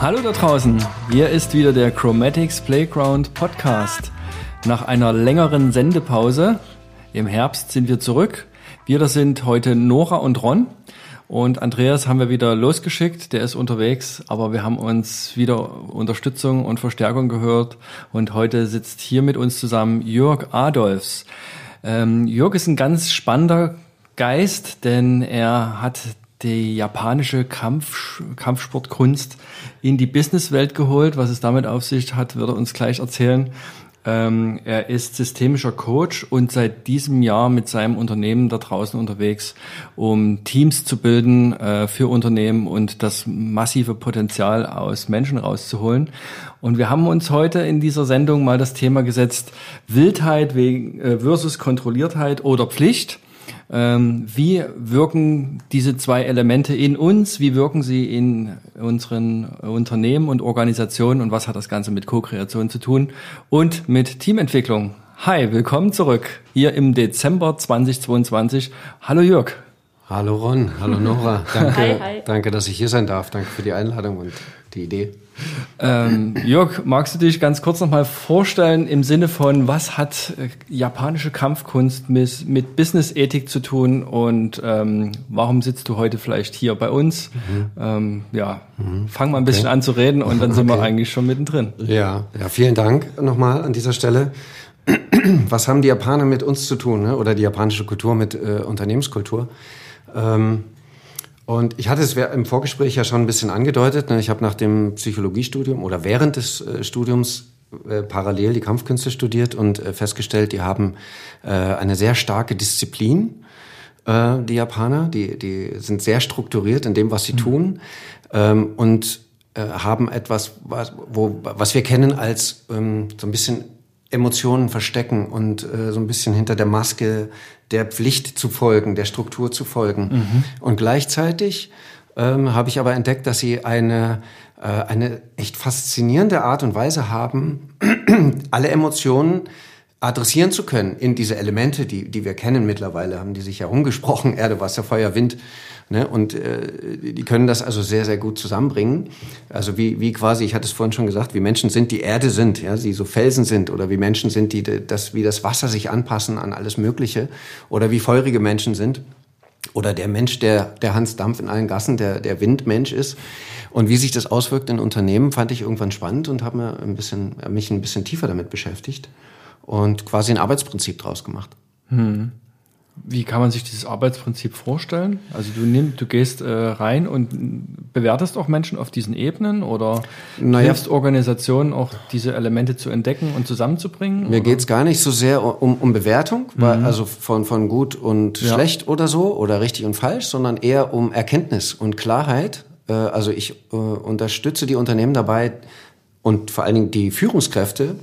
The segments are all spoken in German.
Hallo da draußen, hier ist wieder der Chromatics Playground Podcast. Nach einer längeren Sendepause im Herbst sind wir zurück. Wir das sind heute Nora und Ron und Andreas haben wir wieder losgeschickt, der ist unterwegs, aber wir haben uns wieder Unterstützung und Verstärkung gehört und heute sitzt hier mit uns zusammen Jörg Adolfs. Ähm, Jörg ist ein ganz spannender Geist, denn er hat die japanische Kampf, Kampfsportkunst in die Businesswelt geholt. Was es damit auf sich hat, wird er uns gleich erzählen. Ähm, er ist systemischer Coach und seit diesem Jahr mit seinem Unternehmen da draußen unterwegs, um Teams zu bilden äh, für Unternehmen und das massive Potenzial aus Menschen rauszuholen. Und wir haben uns heute in dieser Sendung mal das Thema gesetzt, Wildheit äh, versus Kontrolliertheit oder Pflicht. Ähm, wie wirken diese zwei Elemente in uns? Wie wirken sie in unseren Unternehmen und Organisationen? Und was hat das Ganze mit Co-Kreation zu tun? Und mit Teamentwicklung. Hi, willkommen zurück hier im Dezember 2022. Hallo Jörg. Hallo Ron, hallo Nora. Danke, hi, hi. danke, dass ich hier sein darf. Danke für die Einladung und die Idee. Ähm, Jörg, magst du dich ganz kurz nochmal vorstellen im Sinne von, was hat äh, japanische Kampfkunst mit, mit Business-Ethik zu tun und ähm, warum sitzt du heute vielleicht hier bei uns? Mhm. Ähm, ja, mhm. fang mal ein bisschen okay. an zu reden und dann sind okay. wir eigentlich schon mittendrin. Ja, ja, vielen Dank nochmal an dieser Stelle. Was haben die Japaner mit uns zu tun ne? oder die japanische Kultur mit äh, Unternehmenskultur? Ähm, und ich hatte es im Vorgespräch ja schon ein bisschen angedeutet. Ne? Ich habe nach dem Psychologiestudium oder während des äh, Studiums äh, parallel die Kampfkünste studiert und äh, festgestellt, die haben eine sehr starke Disziplin, die Japaner. Die, die sind sehr strukturiert in dem, was sie mhm. tun ähm, und haben etwas, was, wo, was wir kennen als ähm, so ein bisschen Emotionen verstecken und äh, so ein bisschen hinter der Maske der Pflicht zu folgen, der Struktur zu folgen. Mhm. Und gleichzeitig ähm, habe ich aber entdeckt, dass sie eine, äh, eine echt faszinierende Art und Weise haben, alle Emotionen adressieren zu können in diese Elemente, die, die wir kennen mittlerweile, haben die sich herumgesprochen, Erde, Wasser, Feuer, Wind. Ne? Und äh, die können das also sehr, sehr gut zusammenbringen. Also wie, wie quasi, ich hatte es vorhin schon gesagt, wie Menschen sind, die Erde sind, ja, die so Felsen sind, oder wie Menschen sind, die das, wie das Wasser sich anpassen an alles Mögliche, oder wie feurige Menschen sind. Oder der Mensch, der, der Hans Dampf in allen Gassen, der, der Windmensch ist. Und wie sich das auswirkt in Unternehmen, fand ich irgendwann spannend und habe mir ein bisschen, mich ein bisschen tiefer damit beschäftigt und quasi ein Arbeitsprinzip draus gemacht. Hm. Wie kann man sich dieses Arbeitsprinzip vorstellen? Also du nimmst, du gehst äh, rein und bewertest auch Menschen auf diesen Ebenen oder naja, hilfst Organisationen auch diese Elemente zu entdecken und zusammenzubringen? Mir geht es gar nicht so sehr um, um Bewertung, mhm. weil, also von, von gut und ja. schlecht oder so oder richtig und falsch, sondern eher um Erkenntnis und Klarheit. Äh, also ich äh, unterstütze die Unternehmen dabei und vor allen Dingen die Führungskräfte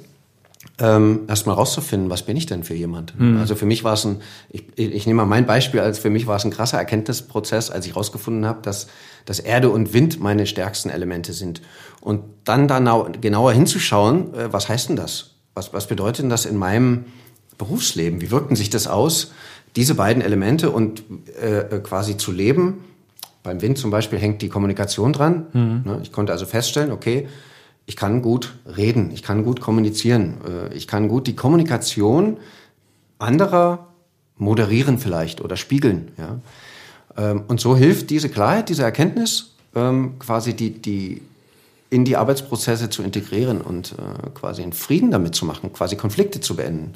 ähm, erstmal rauszufinden, was bin ich denn für jemand? Mhm. Also für mich war es ein, ich, ich nehme mal mein Beispiel, als für mich war es ein krasser Erkenntnisprozess, als ich rausgefunden habe, dass, dass Erde und Wind meine stärksten Elemente sind. Und dann da genauer hinzuschauen, äh, was heißt denn das? Was, was bedeutet denn das in meinem Berufsleben? Wie wirken sich das aus, diese beiden Elemente und äh, quasi zu leben? Beim Wind zum Beispiel hängt die Kommunikation dran. Mhm. Ich konnte also feststellen, okay, ich kann gut reden, ich kann gut kommunizieren, äh, ich kann gut die Kommunikation anderer moderieren vielleicht oder spiegeln. Ja? Ähm, und so hilft diese Klarheit, diese Erkenntnis, ähm, quasi die, die in die Arbeitsprozesse zu integrieren und äh, quasi einen Frieden damit zu machen, quasi Konflikte zu beenden.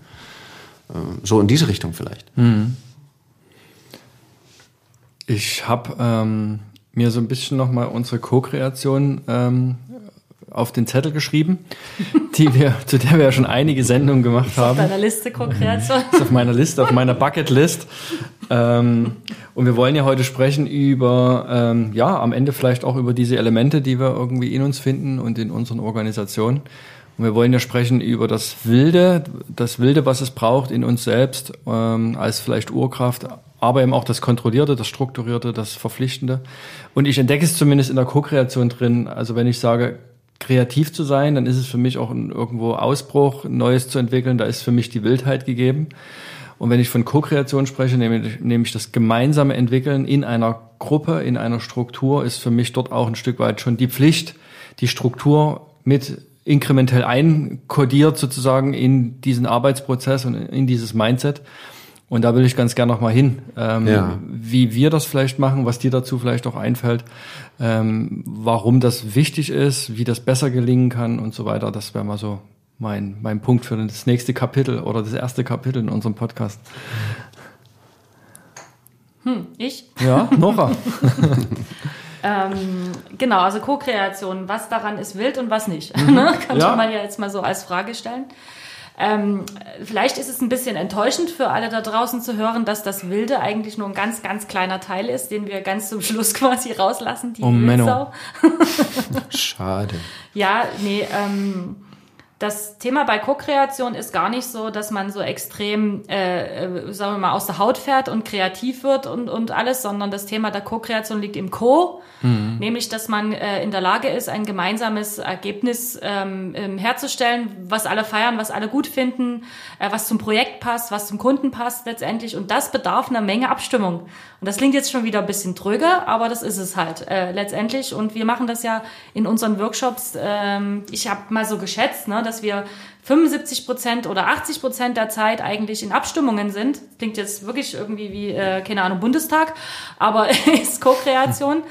Ähm, so in diese Richtung vielleicht. Mhm. Ich habe ähm, mir so ein bisschen nochmal unsere Co-Kreation ähm, auf den Zettel geschrieben, die wir, zu der wir ja schon einige Sendungen gemacht haben. Auf deiner Liste Co-Kreation. Ist auf meiner Liste, auf meiner Bucketlist. Ähm, und wir wollen ja heute sprechen über, ähm, ja, am Ende vielleicht auch über diese Elemente, die wir irgendwie in uns finden und in unseren Organisationen. Und wir wollen ja sprechen über das Wilde, das Wilde, was es braucht in uns selbst, ähm, als vielleicht Urkraft, aber eben auch das Kontrollierte, das Strukturierte, das Verpflichtende. Und ich entdecke es zumindest in der Co-Kreation drin. Also wenn ich sage, kreativ zu sein, dann ist es für mich auch ein, irgendwo Ausbruch, Neues zu entwickeln. Da ist für mich die Wildheit gegeben. Und wenn ich von Co-Kreation spreche, nehme ich, das gemeinsame Entwickeln in einer Gruppe, in einer Struktur, ist für mich dort auch ein Stück weit schon die Pflicht, die Struktur mit inkrementell einkodiert sozusagen in diesen Arbeitsprozess und in dieses Mindset. Und da will ich ganz gerne nochmal hin, ähm, ja. wie wir das vielleicht machen, was dir dazu vielleicht auch einfällt, ähm, warum das wichtig ist, wie das besser gelingen kann und so weiter. Das wäre mal so mein, mein Punkt für das nächste Kapitel oder das erste Kapitel in unserem Podcast. Hm, ich? Ja, Nora. ähm, genau, also Co-Kreation, was daran ist wild und was nicht. Mhm. Ne? Könnte ja. man ja jetzt mal so als Frage stellen. Ähm, vielleicht ist es ein bisschen enttäuschend für alle da draußen zu hören, dass das Wilde eigentlich nur ein ganz, ganz kleiner Teil ist, den wir ganz zum Schluss quasi rauslassen, die oh, Wildsau. Schade. ja, nee, ähm, das Thema bei Co-Kreation ist gar nicht so, dass man so extrem, äh, äh, sagen wir mal, aus der Haut fährt und kreativ wird und, und alles, sondern das Thema der Co-Kreation liegt im Co, mhm. nämlich, dass man äh, in der Lage ist, ein gemeinsames Ergebnis ähm, ähm, herzustellen, was alle feiern, was alle gut finden, äh, was zum Projekt passt, was zum Kunden passt letztendlich. Und das bedarf einer Menge Abstimmung. Und das klingt jetzt schon wieder ein bisschen tröge, aber das ist es halt äh, letztendlich. Und wir machen das ja in unseren Workshops. Ähm, ich habe mal so geschätzt, ne, dass wir 75 Prozent oder 80 Prozent der Zeit eigentlich in Abstimmungen sind. Klingt jetzt wirklich irgendwie wie, äh, keine Ahnung, Bundestag, aber ist Co-Kreation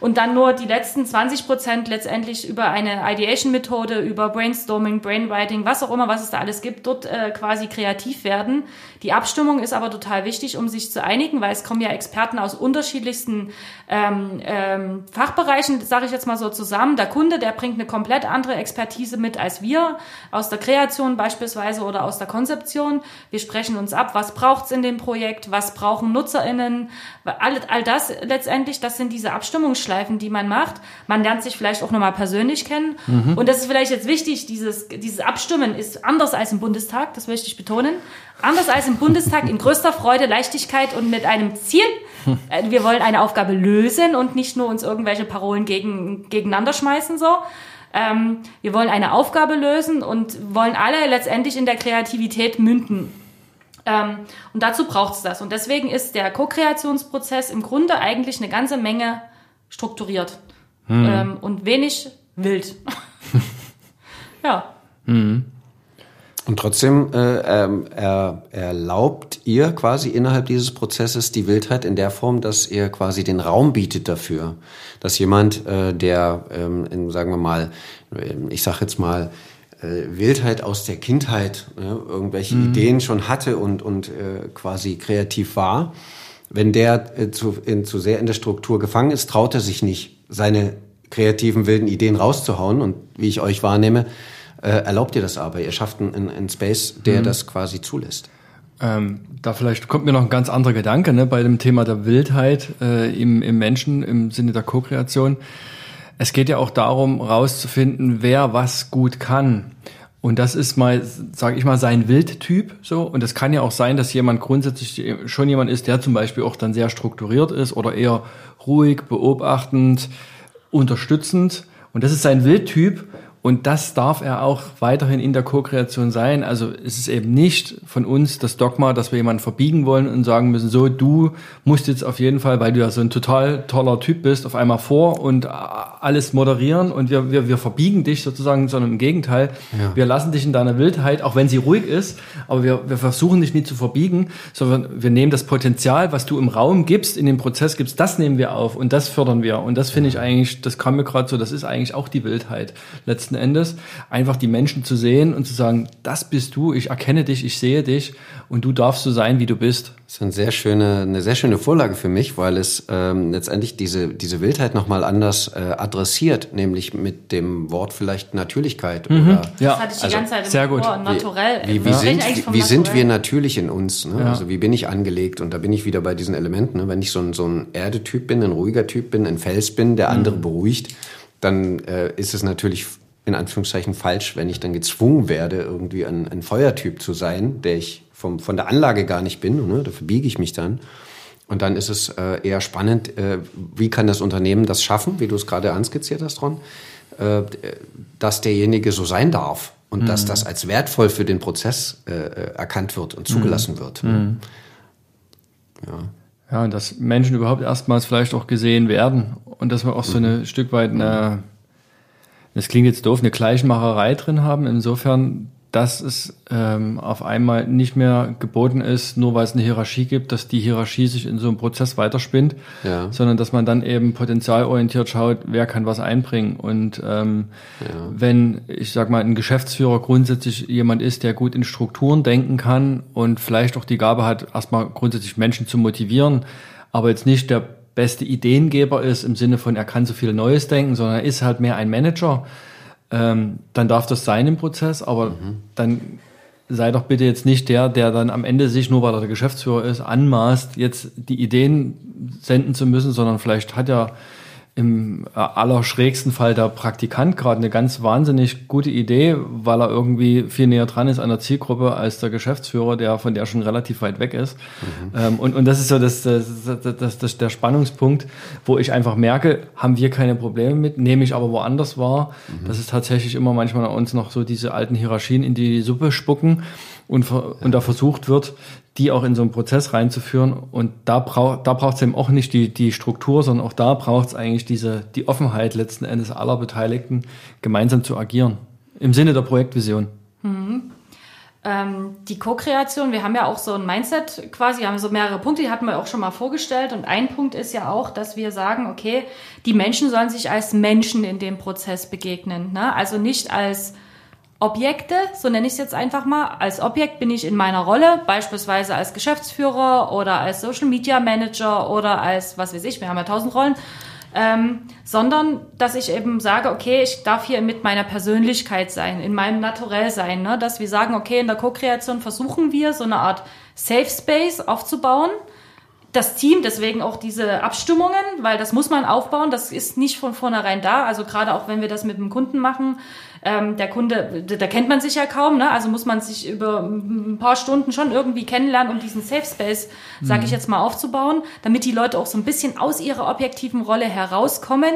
und dann nur die letzten 20 Prozent letztendlich über eine Ideation-Methode, über Brainstorming, Brainwriting, was auch immer, was es da alles gibt, dort äh, quasi kreativ werden. Die Abstimmung ist aber total wichtig, um sich zu einigen, weil es kommen ja Experten aus unterschiedlichsten ähm, ähm, Fachbereichen, sage ich jetzt mal so zusammen. Der Kunde, der bringt eine komplett andere Expertise mit als wir, aus der Kreation beispielsweise oder aus der Konzeption. Wir sprechen uns ab, was braucht's in dem Projekt, was brauchen NutzerInnen, all, all das letztendlich, das sind diese Abstimmungsschleifen, die man macht. Man lernt sich vielleicht auch nochmal persönlich kennen. Mhm. Und das ist vielleicht jetzt wichtig, dieses, dieses Abstimmen ist anders als im Bundestag, das möchte ich betonen. Anders als im Bundestag in größter Freude, Leichtigkeit und mit einem Ziel. Äh, wir wollen eine Aufgabe lösen und nicht nur uns irgendwelche Parolen gegen, gegeneinander schmeißen, so. Ähm, wir wollen eine Aufgabe lösen und wollen alle letztendlich in der Kreativität münden. Ähm, und dazu braucht es das. Und deswegen ist der Co-Kreationsprozess im Grunde eigentlich eine ganze Menge strukturiert hm. ähm, und wenig wild. ja. Hm. Und trotzdem äh, ähm, er, erlaubt ihr quasi innerhalb dieses Prozesses die Wildheit in der Form, dass ihr quasi den Raum bietet dafür, dass jemand, äh, der, ähm, in, sagen wir mal, ich sag jetzt mal, äh, Wildheit aus der Kindheit, ne, irgendwelche mhm. Ideen schon hatte und, und äh, quasi kreativ war, wenn der äh, zu, in, zu sehr in der Struktur gefangen ist, traut er sich nicht, seine kreativen wilden Ideen rauszuhauen. Und wie ich euch wahrnehme, äh, erlaubt ihr das aber. Ihr schafft einen, einen Space, der mhm. das quasi zulässt. Ähm, da vielleicht kommt mir noch ein ganz anderer Gedanke ne, bei dem Thema der Wildheit äh, im, im Menschen im Sinne der Co-Kreation. Es geht ja auch darum, rauszufinden, wer was gut kann. Und das ist mal, sage ich mal, sein Wildtyp so. Und es kann ja auch sein, dass jemand grundsätzlich schon jemand ist, der zum Beispiel auch dann sehr strukturiert ist oder eher ruhig, beobachtend, unterstützend. Und das ist sein Wildtyp. Und das darf er auch weiterhin in der Co-Kreation sein. Also es ist eben nicht von uns das Dogma, dass wir jemanden verbiegen wollen und sagen müssen, so, du musst jetzt auf jeden Fall, weil du ja so ein total toller Typ bist, auf einmal vor und alles moderieren und wir, wir, wir verbiegen dich sozusagen, sondern im Gegenteil, ja. wir lassen dich in deiner Wildheit, auch wenn sie ruhig ist, aber wir, wir versuchen dich nie zu verbiegen, sondern wir nehmen das Potenzial, was du im Raum gibst, in den Prozess gibst, das nehmen wir auf und das fördern wir. Und das finde ich eigentlich, das kam mir gerade so, das ist eigentlich auch die Wildheit letzten letzten Endes, einfach die Menschen zu sehen und zu sagen, das bist du, ich erkenne dich, ich sehe dich und du darfst so sein, wie du bist. Das ist eine sehr schöne, eine sehr schöne Vorlage für mich, weil es ähm, letztendlich diese, diese Wildheit nochmal anders äh, adressiert, nämlich mit dem Wort vielleicht Natürlichkeit. Mhm. Oder, ja. Das hatte ich die also, ganze Zeit im sehr gut. Ohr, naturell. Wie, wie, wie, sind, wie, wie sind wir natürlich in uns? Ne? Ja. Also wie bin ich angelegt? Und da bin ich wieder bei diesen Elementen. Ne? Wenn ich so ein, so ein Erdetyp bin, ein ruhiger Typ bin, ein Fels bin, der andere mhm. beruhigt, dann äh, ist es natürlich in Anführungszeichen falsch, wenn ich dann gezwungen werde, irgendwie ein, ein Feuertyp zu sein, der ich vom, von der Anlage gar nicht bin. Ne? Dafür biege ich mich dann. Und dann ist es äh, eher spannend, äh, wie kann das Unternehmen das schaffen, wie du es gerade anskizziert hast, Ron, äh, dass derjenige so sein darf und mhm. dass das als wertvoll für den Prozess äh, erkannt wird und zugelassen mhm. wird. Mhm. Ja. Ja, und dass Menschen überhaupt erstmals vielleicht auch gesehen werden und dass wir auch so ein Stück weit eine das klingt jetzt doof, eine Gleichmacherei drin haben. Insofern, dass es ähm, auf einmal nicht mehr geboten ist, nur weil es eine Hierarchie gibt, dass die Hierarchie sich in so einem Prozess weiterspinnt, ja. sondern dass man dann eben potenzialorientiert schaut, wer kann was einbringen. Und ähm, ja. wenn, ich sag mal, ein Geschäftsführer grundsätzlich jemand ist, der gut in Strukturen denken kann und vielleicht auch die Gabe hat, erstmal grundsätzlich Menschen zu motivieren, aber jetzt nicht der beste Ideengeber ist im Sinne von, er kann so viel Neues denken, sondern er ist halt mehr ein Manager, ähm, dann darf das sein im Prozess, aber mhm. dann sei doch bitte jetzt nicht der, der dann am Ende sich, nur weil er der Geschäftsführer ist, anmaßt, jetzt die Ideen senden zu müssen, sondern vielleicht hat er im äh, allerschrägsten Fall der Praktikant gerade eine ganz wahnsinnig gute Idee, weil er irgendwie viel näher dran ist an der Zielgruppe als der Geschäftsführer, der von der schon relativ weit weg ist. Mhm. Ähm, und, und das ist so das, das, das, das, der Spannungspunkt, wo ich einfach merke, haben wir keine Probleme mit, nehme ich aber woanders wahr, mhm. dass es tatsächlich immer manchmal uns noch so diese alten Hierarchien in die Suppe spucken und, und da versucht wird, die auch in so einen Prozess reinzuführen. Und da braucht da braucht es eben auch nicht die, die Struktur, sondern auch da braucht es eigentlich diese, die Offenheit letzten Endes aller Beteiligten, gemeinsam zu agieren. Im Sinne der Projektvision. Mhm. Ähm, die Co-Kreation, wir haben ja auch so ein Mindset quasi, haben so mehrere Punkte, die hatten wir auch schon mal vorgestellt. Und ein Punkt ist ja auch, dass wir sagen, okay, die Menschen sollen sich als Menschen in dem Prozess begegnen. Ne? Also nicht als Objekte, so nenne ich es jetzt einfach mal. Als Objekt bin ich in meiner Rolle, beispielsweise als Geschäftsführer oder als Social Media Manager oder als, was weiß ich, wir haben ja tausend Rollen, ähm, sondern dass ich eben sage, okay, ich darf hier mit meiner Persönlichkeit sein, in meinem Naturell sein, ne? dass wir sagen, okay, in der Co-Kreation versuchen wir so eine Art Safe Space aufzubauen. Das Team, deswegen auch diese Abstimmungen, weil das muss man aufbauen, das ist nicht von vornherein da. Also gerade auch wenn wir das mit dem Kunden machen, ähm, der Kunde, da kennt man sich ja kaum, ne? also muss man sich über ein paar Stunden schon irgendwie kennenlernen, um diesen Safe Space, sage ich mhm. jetzt mal, aufzubauen, damit die Leute auch so ein bisschen aus ihrer objektiven Rolle herauskommen,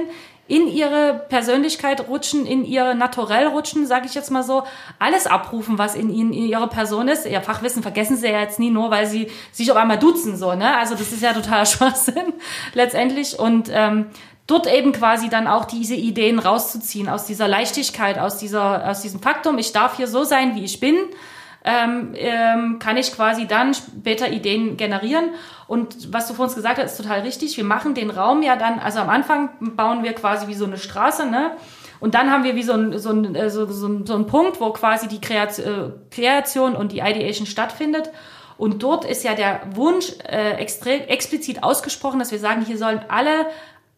in ihre Persönlichkeit rutschen, in ihr Naturell rutschen, sage ich jetzt mal so, alles abrufen, was in ihnen in ihrer Person ist. Ihr Fachwissen vergessen sie ja jetzt nie nur, weil sie sich auf einmal duzen so, ne? Also das ist ja totaler Schwachsinn letztendlich und ähm, dort eben quasi dann auch diese Ideen rauszuziehen, aus dieser Leichtigkeit, aus, dieser, aus diesem Faktum, ich darf hier so sein, wie ich bin, ähm, ähm, kann ich quasi dann später Ideen generieren. Und was du vor uns gesagt hast, ist total richtig. Wir machen den Raum ja dann, also am Anfang bauen wir quasi wie so eine Straße, ne? Und dann haben wir wie so ein, so ein, äh, so, so, so ein Punkt, wo quasi die Kreation, äh, Kreation und die Ideation stattfindet. Und dort ist ja der Wunsch äh, extrem explizit ausgesprochen, dass wir sagen, hier sollen alle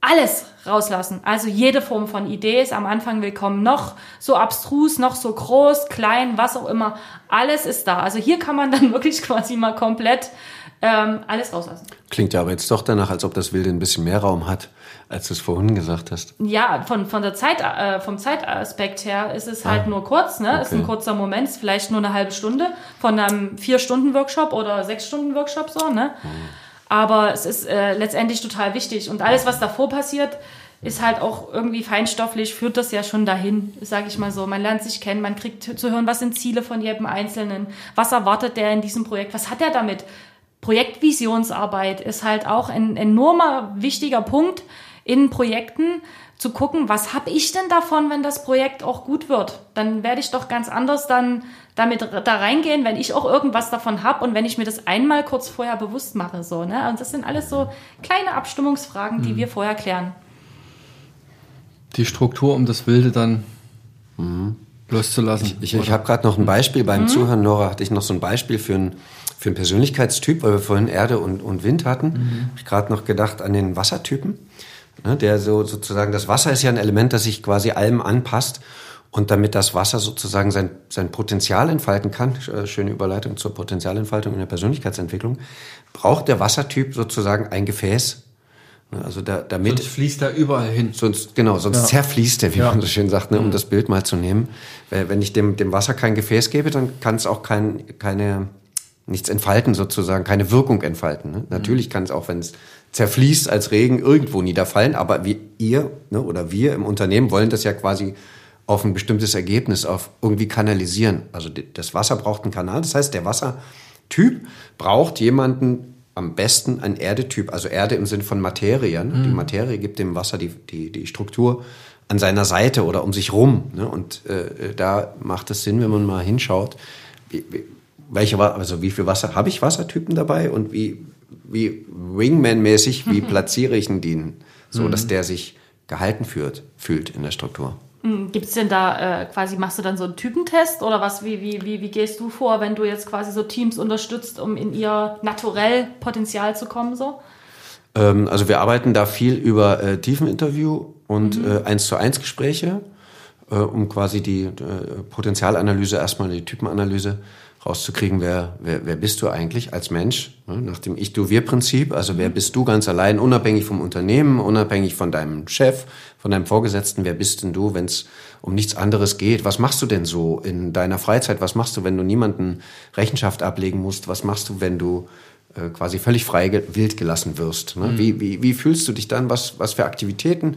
alles rauslassen. Also jede Form von Idee ist am Anfang willkommen. Noch so abstrus, noch so groß, klein, was auch immer. Alles ist da. Also hier kann man dann wirklich quasi mal komplett ähm, alles rauslassen. Klingt ja aber jetzt doch danach, als ob das Wilde ein bisschen mehr Raum hat, als du es vorhin gesagt hast. Ja, von, von der Zeit, äh, vom Zeitaspekt her ist es halt ah, nur kurz, ne? Okay. Ist ein kurzer Moment, ist vielleicht nur eine halbe Stunde von einem Vier-Stunden-Workshop oder Sechs-Stunden-Workshop so, ne? Hm. Aber es ist äh, letztendlich total wichtig. Und alles, was davor passiert, ist halt auch irgendwie feinstofflich, führt das ja schon dahin, sage ich mal so. Man lernt sich kennen, man kriegt zu hören, was sind Ziele von jedem Einzelnen, was erwartet der in diesem Projekt, was hat er damit. Projektvisionsarbeit ist halt auch ein enormer wichtiger Punkt in Projekten, zu gucken, was habe ich denn davon, wenn das Projekt auch gut wird? Dann werde ich doch ganz anders dann damit da reingehen, wenn ich auch irgendwas davon habe und wenn ich mir das einmal kurz vorher bewusst mache. So, ne? Und das sind alles so kleine Abstimmungsfragen, die mhm. wir vorher klären. Die Struktur, um das Wilde dann mhm. loszulassen. Ich, ich, ich habe gerade noch ein Beispiel beim mhm. Zuhören, Nora, hatte ich noch so ein Beispiel für einen für einen Persönlichkeitstyp, weil wir vorhin Erde und, und Wind hatten. Mhm. Habe ich gerade noch gedacht an den Wassertypen. Ne, der so sozusagen, das Wasser ist ja ein Element, das sich quasi allem anpasst. Und damit das Wasser sozusagen sein, sein Potenzial entfalten kann, äh, schöne Überleitung zur Potenzialentfaltung in der Persönlichkeitsentwicklung, braucht der Wassertyp sozusagen ein Gefäß. Ne, also da, damit sonst fließt er überall hin. Sonst genau, sonst ja. zerfließt er, wie ja. man so schön sagt, ne, um mhm. das Bild mal zu nehmen. Wenn ich dem, dem Wasser kein Gefäß gebe, dann kann es auch kein, keine nichts entfalten sozusagen, keine Wirkung entfalten. Ne? Natürlich kann es auch, wenn es zerfließt als Regen irgendwo niederfallen, aber wie ihr ne, oder wir im Unternehmen wollen das ja quasi auf ein bestimmtes Ergebnis auf irgendwie kanalisieren. Also das Wasser braucht einen Kanal, das heißt der Wassertyp braucht jemanden am besten ein Erdetyp, also Erde im Sinne von Materie. Ne? Mhm. Die Materie gibt dem Wasser die, die, die Struktur, an seiner Seite oder um sich rum. Ne? Und äh, da macht es Sinn, wenn man mal hinschaut, wie, wie, welche, also wie viel Wasser habe ich Wassertypen dabei und wie, wie Wingman-mäßig, wie platziere ich den, so dass der sich gehalten fühlt, fühlt in der Struktur. Hm, Gibt es denn da äh, quasi, machst du dann so einen Typentest oder was, wie, wie, wie, wie gehst du vor, wenn du jetzt quasi so Teams unterstützt, um in ihr naturell Potenzial zu kommen? So? Ähm, also wir arbeiten da viel über äh, Tiefeninterview und mhm. äh, eins zu eins Gespräche, äh, um quasi die äh, Potenzialanalyse, erstmal die Typenanalyse rauszukriegen, wer, wer, wer bist du eigentlich als Mensch, ne? nach dem Ich-Du-Wir-Prinzip. Also wer bist du ganz allein, unabhängig vom Unternehmen, unabhängig von deinem Chef, von deinem Vorgesetzten, wer bist denn du, wenn es um nichts anderes geht? Was machst du denn so in deiner Freizeit? Was machst du, wenn du niemanden Rechenschaft ablegen musst? Was machst du, wenn du äh, quasi völlig frei wild gelassen wirst? Ne? Mhm. Wie, wie, wie fühlst du dich dann? Was, was für Aktivitäten?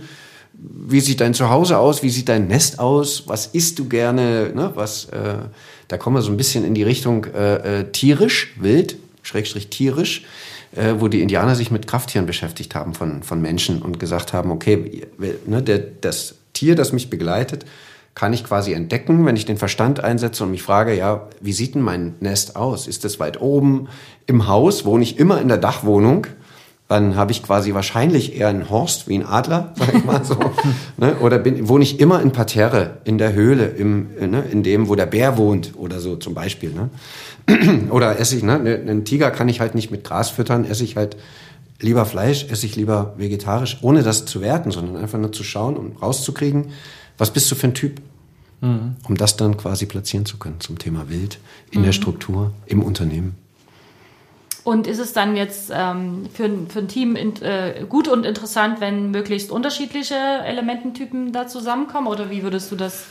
Wie sieht dein Zuhause aus? Wie sieht dein Nest aus? Was isst du gerne? Ne? Was... Äh, da kommen wir so ein bisschen in die Richtung äh, äh, tierisch, wild, schrägstrich tierisch, äh, wo die Indianer sich mit Krafttieren beschäftigt haben von, von Menschen und gesagt haben, okay, ne, der, das Tier, das mich begleitet, kann ich quasi entdecken, wenn ich den Verstand einsetze und mich frage, ja, wie sieht denn mein Nest aus? Ist es weit oben im Haus? Wohne ich immer in der Dachwohnung? Dann habe ich quasi wahrscheinlich eher einen Horst wie ein Adler, sag ich mal so. ne? Oder bin, wohne ich immer in Parterre, in der Höhle, im, ne? in dem, wo der Bär wohnt oder so zum Beispiel. Ne? oder esse ich, ne? ne? einen Tiger kann ich halt nicht mit Gras füttern, esse ich halt lieber Fleisch, esse ich lieber vegetarisch, ohne das zu werten, sondern einfach nur zu schauen und rauszukriegen, was bist du für ein Typ? Mhm. Um das dann quasi platzieren zu können zum Thema Wild in mhm. der Struktur, im Unternehmen. Und ist es dann jetzt ähm, für, für ein Team in, äh, gut und interessant, wenn möglichst unterschiedliche Elemententypen da zusammenkommen? Oder wie würdest du das?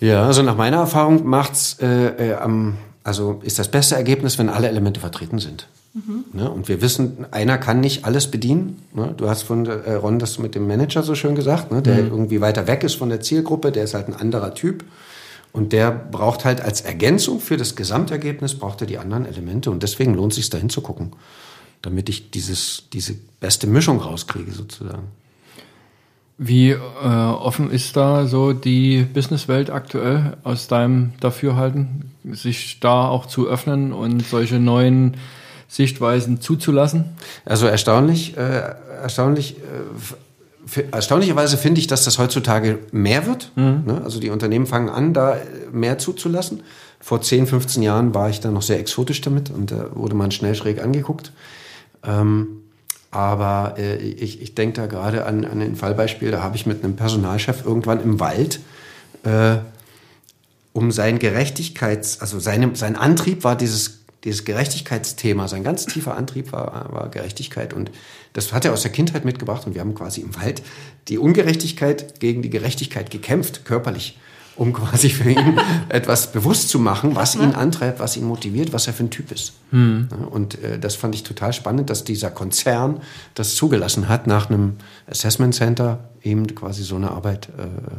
Ja, also nach meiner Erfahrung macht's äh, äh, am, also ist das beste Ergebnis, wenn alle Elemente vertreten sind. Mhm. Ne? Und wir wissen, einer kann nicht alles bedienen. Ne? Du hast von äh, Ron das mit dem Manager so schön gesagt, ne? der mhm. irgendwie weiter weg ist von der Zielgruppe, der ist halt ein anderer Typ. Und der braucht halt als Ergänzung für das Gesamtergebnis, braucht er die anderen Elemente. Und deswegen lohnt es sich da hinzugucken, damit ich dieses, diese beste Mischung rauskriege sozusagen. Wie äh, offen ist da so die Businesswelt aktuell aus deinem Dafürhalten, sich da auch zu öffnen und solche neuen Sichtweisen zuzulassen? Also erstaunlich, äh, erstaunlich äh, erstaunlicherweise finde ich, dass das heutzutage mehr wird. Mhm. Ne? Also die Unternehmen fangen an, da mehr zuzulassen. Vor 10, 15 Jahren war ich da noch sehr exotisch damit und da wurde man schnell schräg angeguckt. Ähm, aber äh, ich, ich denke da gerade an, an ein Fallbeispiel, da habe ich mit einem Personalchef irgendwann im Wald äh, um sein Gerechtigkeits, also seine, sein Antrieb war dieses, dieses Gerechtigkeitsthema, sein ganz tiefer Antrieb war, war Gerechtigkeit und das hat er aus der Kindheit mitgebracht und wir haben quasi im Wald die Ungerechtigkeit gegen die Gerechtigkeit gekämpft, körperlich, um quasi für ihn etwas bewusst zu machen, was ihn antreibt, was ihn motiviert, was er für ein Typ ist. Hm. Und äh, das fand ich total spannend, dass dieser Konzern das zugelassen hat, nach einem Assessment Center eben quasi so eine Arbeit. Äh,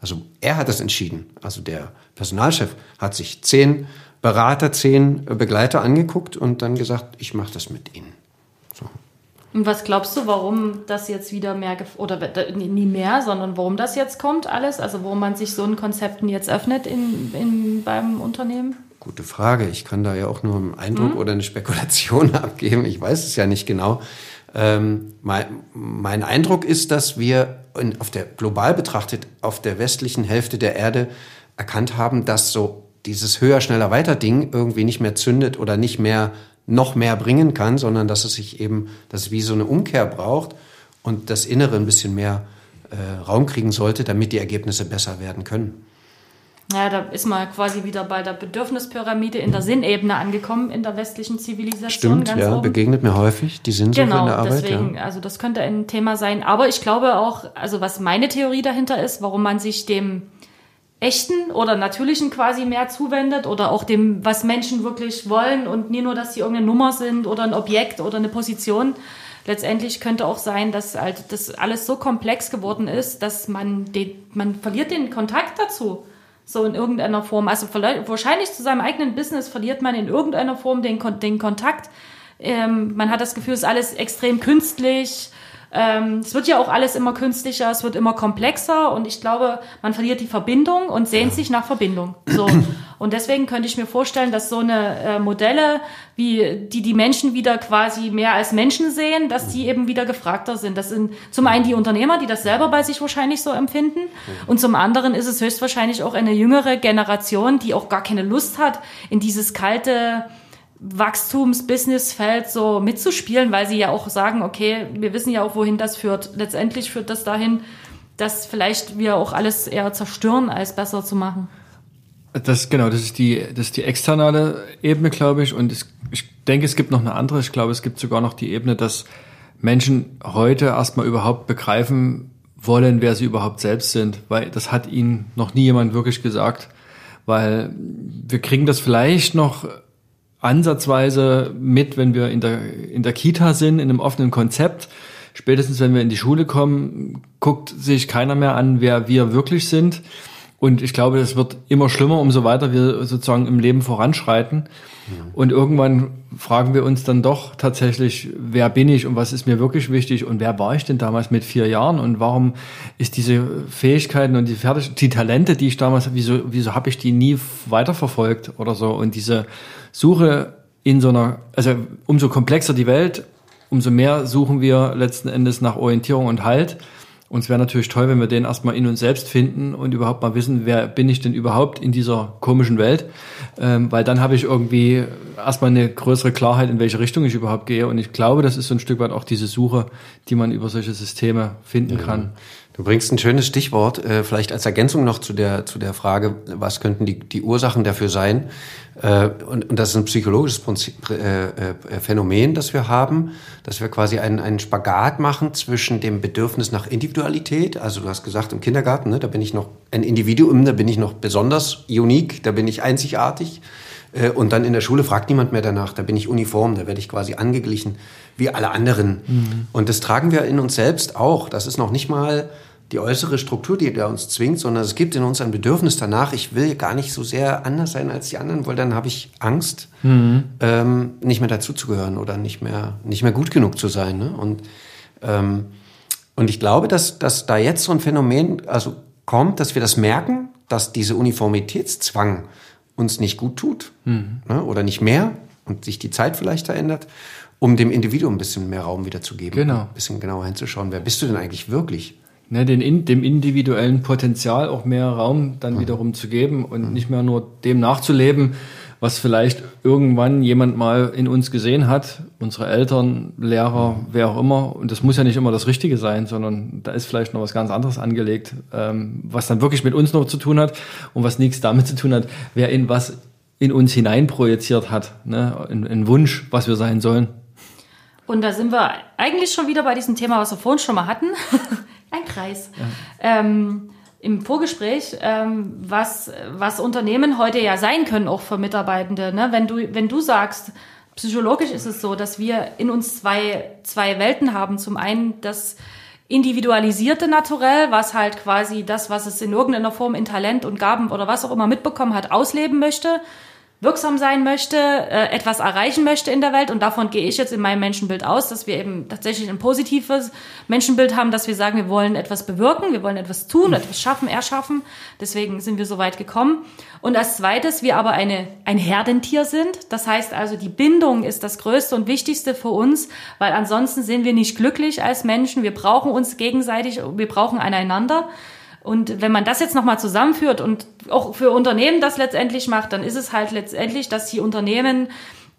also er hat das entschieden. Also der Personalchef hat sich zehn Berater, zehn Begleiter angeguckt und dann gesagt, ich mache das mit ihnen. So. Und was glaubst du, warum das jetzt wieder mehr, oder nie mehr, sondern warum das jetzt kommt alles? Also warum man sich so ein Konzepten jetzt öffnet in, in, beim Unternehmen? Gute Frage. Ich kann da ja auch nur einen Eindruck mhm. oder eine Spekulation abgeben. Ich weiß es ja nicht genau. Ähm, mein, mein, Eindruck ist, dass wir in, auf der global betrachtet auf der westlichen Hälfte der Erde erkannt haben, dass so dieses höher, schneller, weiter Ding irgendwie nicht mehr zündet oder nicht mehr noch mehr bringen kann, sondern dass es sich eben, dass es wie so eine Umkehr braucht und das Innere ein bisschen mehr äh, Raum kriegen sollte, damit die Ergebnisse besser werden können. Ja, da ist man quasi wieder bei der Bedürfnispyramide in der Sinnebene angekommen in der westlichen Zivilisation. Stimmt, ja, oben. begegnet mir häufig die Sinnsuche genau, in der Arbeit. Deswegen, ja. also das könnte ein Thema sein. Aber ich glaube auch, also was meine Theorie dahinter ist, warum man sich dem echten oder natürlichen quasi mehr zuwendet oder auch dem, was Menschen wirklich wollen und nie nur, dass sie irgendeine Nummer sind oder ein Objekt oder eine Position. Letztendlich könnte auch sein, dass halt das alles so komplex geworden ist, dass man den, man verliert den Kontakt dazu. So in irgendeiner Form. Also wahrscheinlich zu seinem eigenen Business verliert man in irgendeiner Form den, den Kontakt. Ähm, man hat das Gefühl, es ist alles extrem künstlich Ähm, es wird ja auch alles immer künstlicher, es wird immer komplexer und ich glaube, man verliert die Verbindung und sehnt sich nach Verbindung. So. Und deswegen könnte ich mir vorstellen, dass so eine äh, Modelle, wie die die Menschen wieder quasi mehr als Menschen sehen, dass die eben wieder gefragter sind. Das sind zum einen die Unternehmer, die das selber bei sich wahrscheinlich so empfinden, und zum anderen ist es höchstwahrscheinlich auch eine jüngere Generation, die auch gar keine Lust hat, in dieses kalte Wachstums-Business-Feld so mitzuspielen, weil sie ja auch sagen, okay, wir wissen ja auch, wohin das führt. Letztendlich führt das dahin, dass vielleicht wir auch alles eher zerstören, als besser zu machen. Das genau, das ist die, das ist die externe Ebene, glaube ich. Und es, ich denke, es gibt noch eine andere. Ich glaube, es gibt sogar noch die Ebene, dass Menschen heute erstmal überhaupt begreifen wollen, wer sie überhaupt selbst sind, weil das hat ihnen noch nie jemand wirklich gesagt. Weil wir kriegen das vielleicht noch ansatzweise mit, wenn wir in der, in der Kita sind, in einem offenen Konzept. Spätestens, wenn wir in die Schule kommen, guckt sich keiner mehr an, wer wir wirklich sind. Und ich glaube, das wird immer schlimmer, umso weiter wir sozusagen im Leben voranschreiten. Ja. Und irgendwann fragen wir uns dann doch tatsächlich, wer bin ich und was ist mir wirklich wichtig und wer war ich denn damals mit vier Jahren und warum ist diese Fähigkeiten und die Fertig die Talente, die ich damals, wieso, wieso habe ich die nie weiterverfolgt oder so? Und diese Suche in so einer, also umso komplexer die Welt, umso mehr suchen wir letzten Endes nach Orientierung und Halt. Und es wäre natürlich toll, wenn wir den erstmal in uns selbst finden und überhaupt mal wissen, wer bin ich denn überhaupt in dieser komischen Welt. Ähm, weil dann habe ich irgendwie erstmal eine größere Klarheit, in welche Richtung ich überhaupt gehe. Und ich glaube, das ist so ein Stück weit auch diese Suche, die man über solche Systeme finden ja. kann. Du bringst ein schönes Stichwort, äh, vielleicht als Ergänzung noch zu der, zu der Frage, was könnten die, die Ursachen dafür sein? Äh, und, und das ist ein psychologisches Prinzip, äh, äh, Phänomen, das wir haben, dass wir quasi einen, einen Spagat machen zwischen dem Bedürfnis nach Individualität. Also du hast gesagt, im Kindergarten, ne, da bin ich noch ein Individuum, da bin ich noch besonders unique, da bin ich einzigartig. Äh, und dann in der Schule fragt niemand mehr danach, da bin ich uniform, da werde ich quasi angeglichen wie alle anderen. Mhm. Und das tragen wir in uns selbst auch. Das ist noch nicht mal die äußere Struktur, die da uns zwingt, sondern es gibt in uns ein Bedürfnis danach, ich will gar nicht so sehr anders sein als die anderen, weil dann habe ich Angst, mhm. ähm, nicht mehr dazuzugehören oder nicht mehr, nicht mehr gut genug zu sein. Ne? Und, ähm, und ich glaube, dass, dass da jetzt so ein Phänomen also kommt, dass wir das merken, dass diese Uniformitätszwang uns nicht gut tut mhm. ne? oder nicht mehr und sich die Zeit vielleicht verändert, um dem Individuum ein bisschen mehr Raum wieder zu geben. Genau. Ein bisschen genauer hinzuschauen, wer bist du denn eigentlich wirklich? Ne, den, dem individuellen Potenzial auch mehr Raum dann mhm. wiederum zu geben und mhm. nicht mehr nur dem nachzuleben, was vielleicht irgendwann jemand mal in uns gesehen hat, unsere Eltern, Lehrer, wer auch immer. Und das muss ja nicht immer das Richtige sein, sondern da ist vielleicht noch was ganz anderes angelegt, ähm, was dann wirklich mit uns noch zu tun hat und was nichts damit zu tun hat, wer in was in uns hineinprojiziert hat, ne? ein, ein Wunsch, was wir sein sollen. Und da sind wir eigentlich schon wieder bei diesem Thema, was wir vorhin schon mal hatten. Ein Kreis. Ja. Ähm, Im Vorgespräch, ähm, was, was Unternehmen heute ja sein können, auch für Mitarbeitende. Ne? Wenn, du, wenn du sagst, psychologisch ist es so, dass wir in uns zwei, zwei Welten haben. Zum einen das individualisierte Naturell, was halt quasi das, was es in irgendeiner Form in Talent und Gaben oder was auch immer mitbekommen hat, ausleben möchte wirksam sein möchte, äh, etwas erreichen möchte in der Welt. Und davon gehe ich jetzt in meinem Menschenbild aus, dass wir eben tatsächlich ein positives Menschenbild haben, dass wir sagen, wir wollen etwas bewirken, wir wollen etwas tun, etwas schaffen, erschaffen. Deswegen sind wir so weit gekommen. Und als zweites, wir aber eine, ein Herdentier sind. Das heißt also, die Bindung ist das Größte und Wichtigste für uns, weil ansonsten sind wir nicht glücklich als Menschen. Wir brauchen uns gegenseitig, wir brauchen einander. Und wenn man das jetzt nochmal zusammenführt und auch für Unternehmen das letztendlich macht, dann ist es halt letztendlich, dass die Unternehmen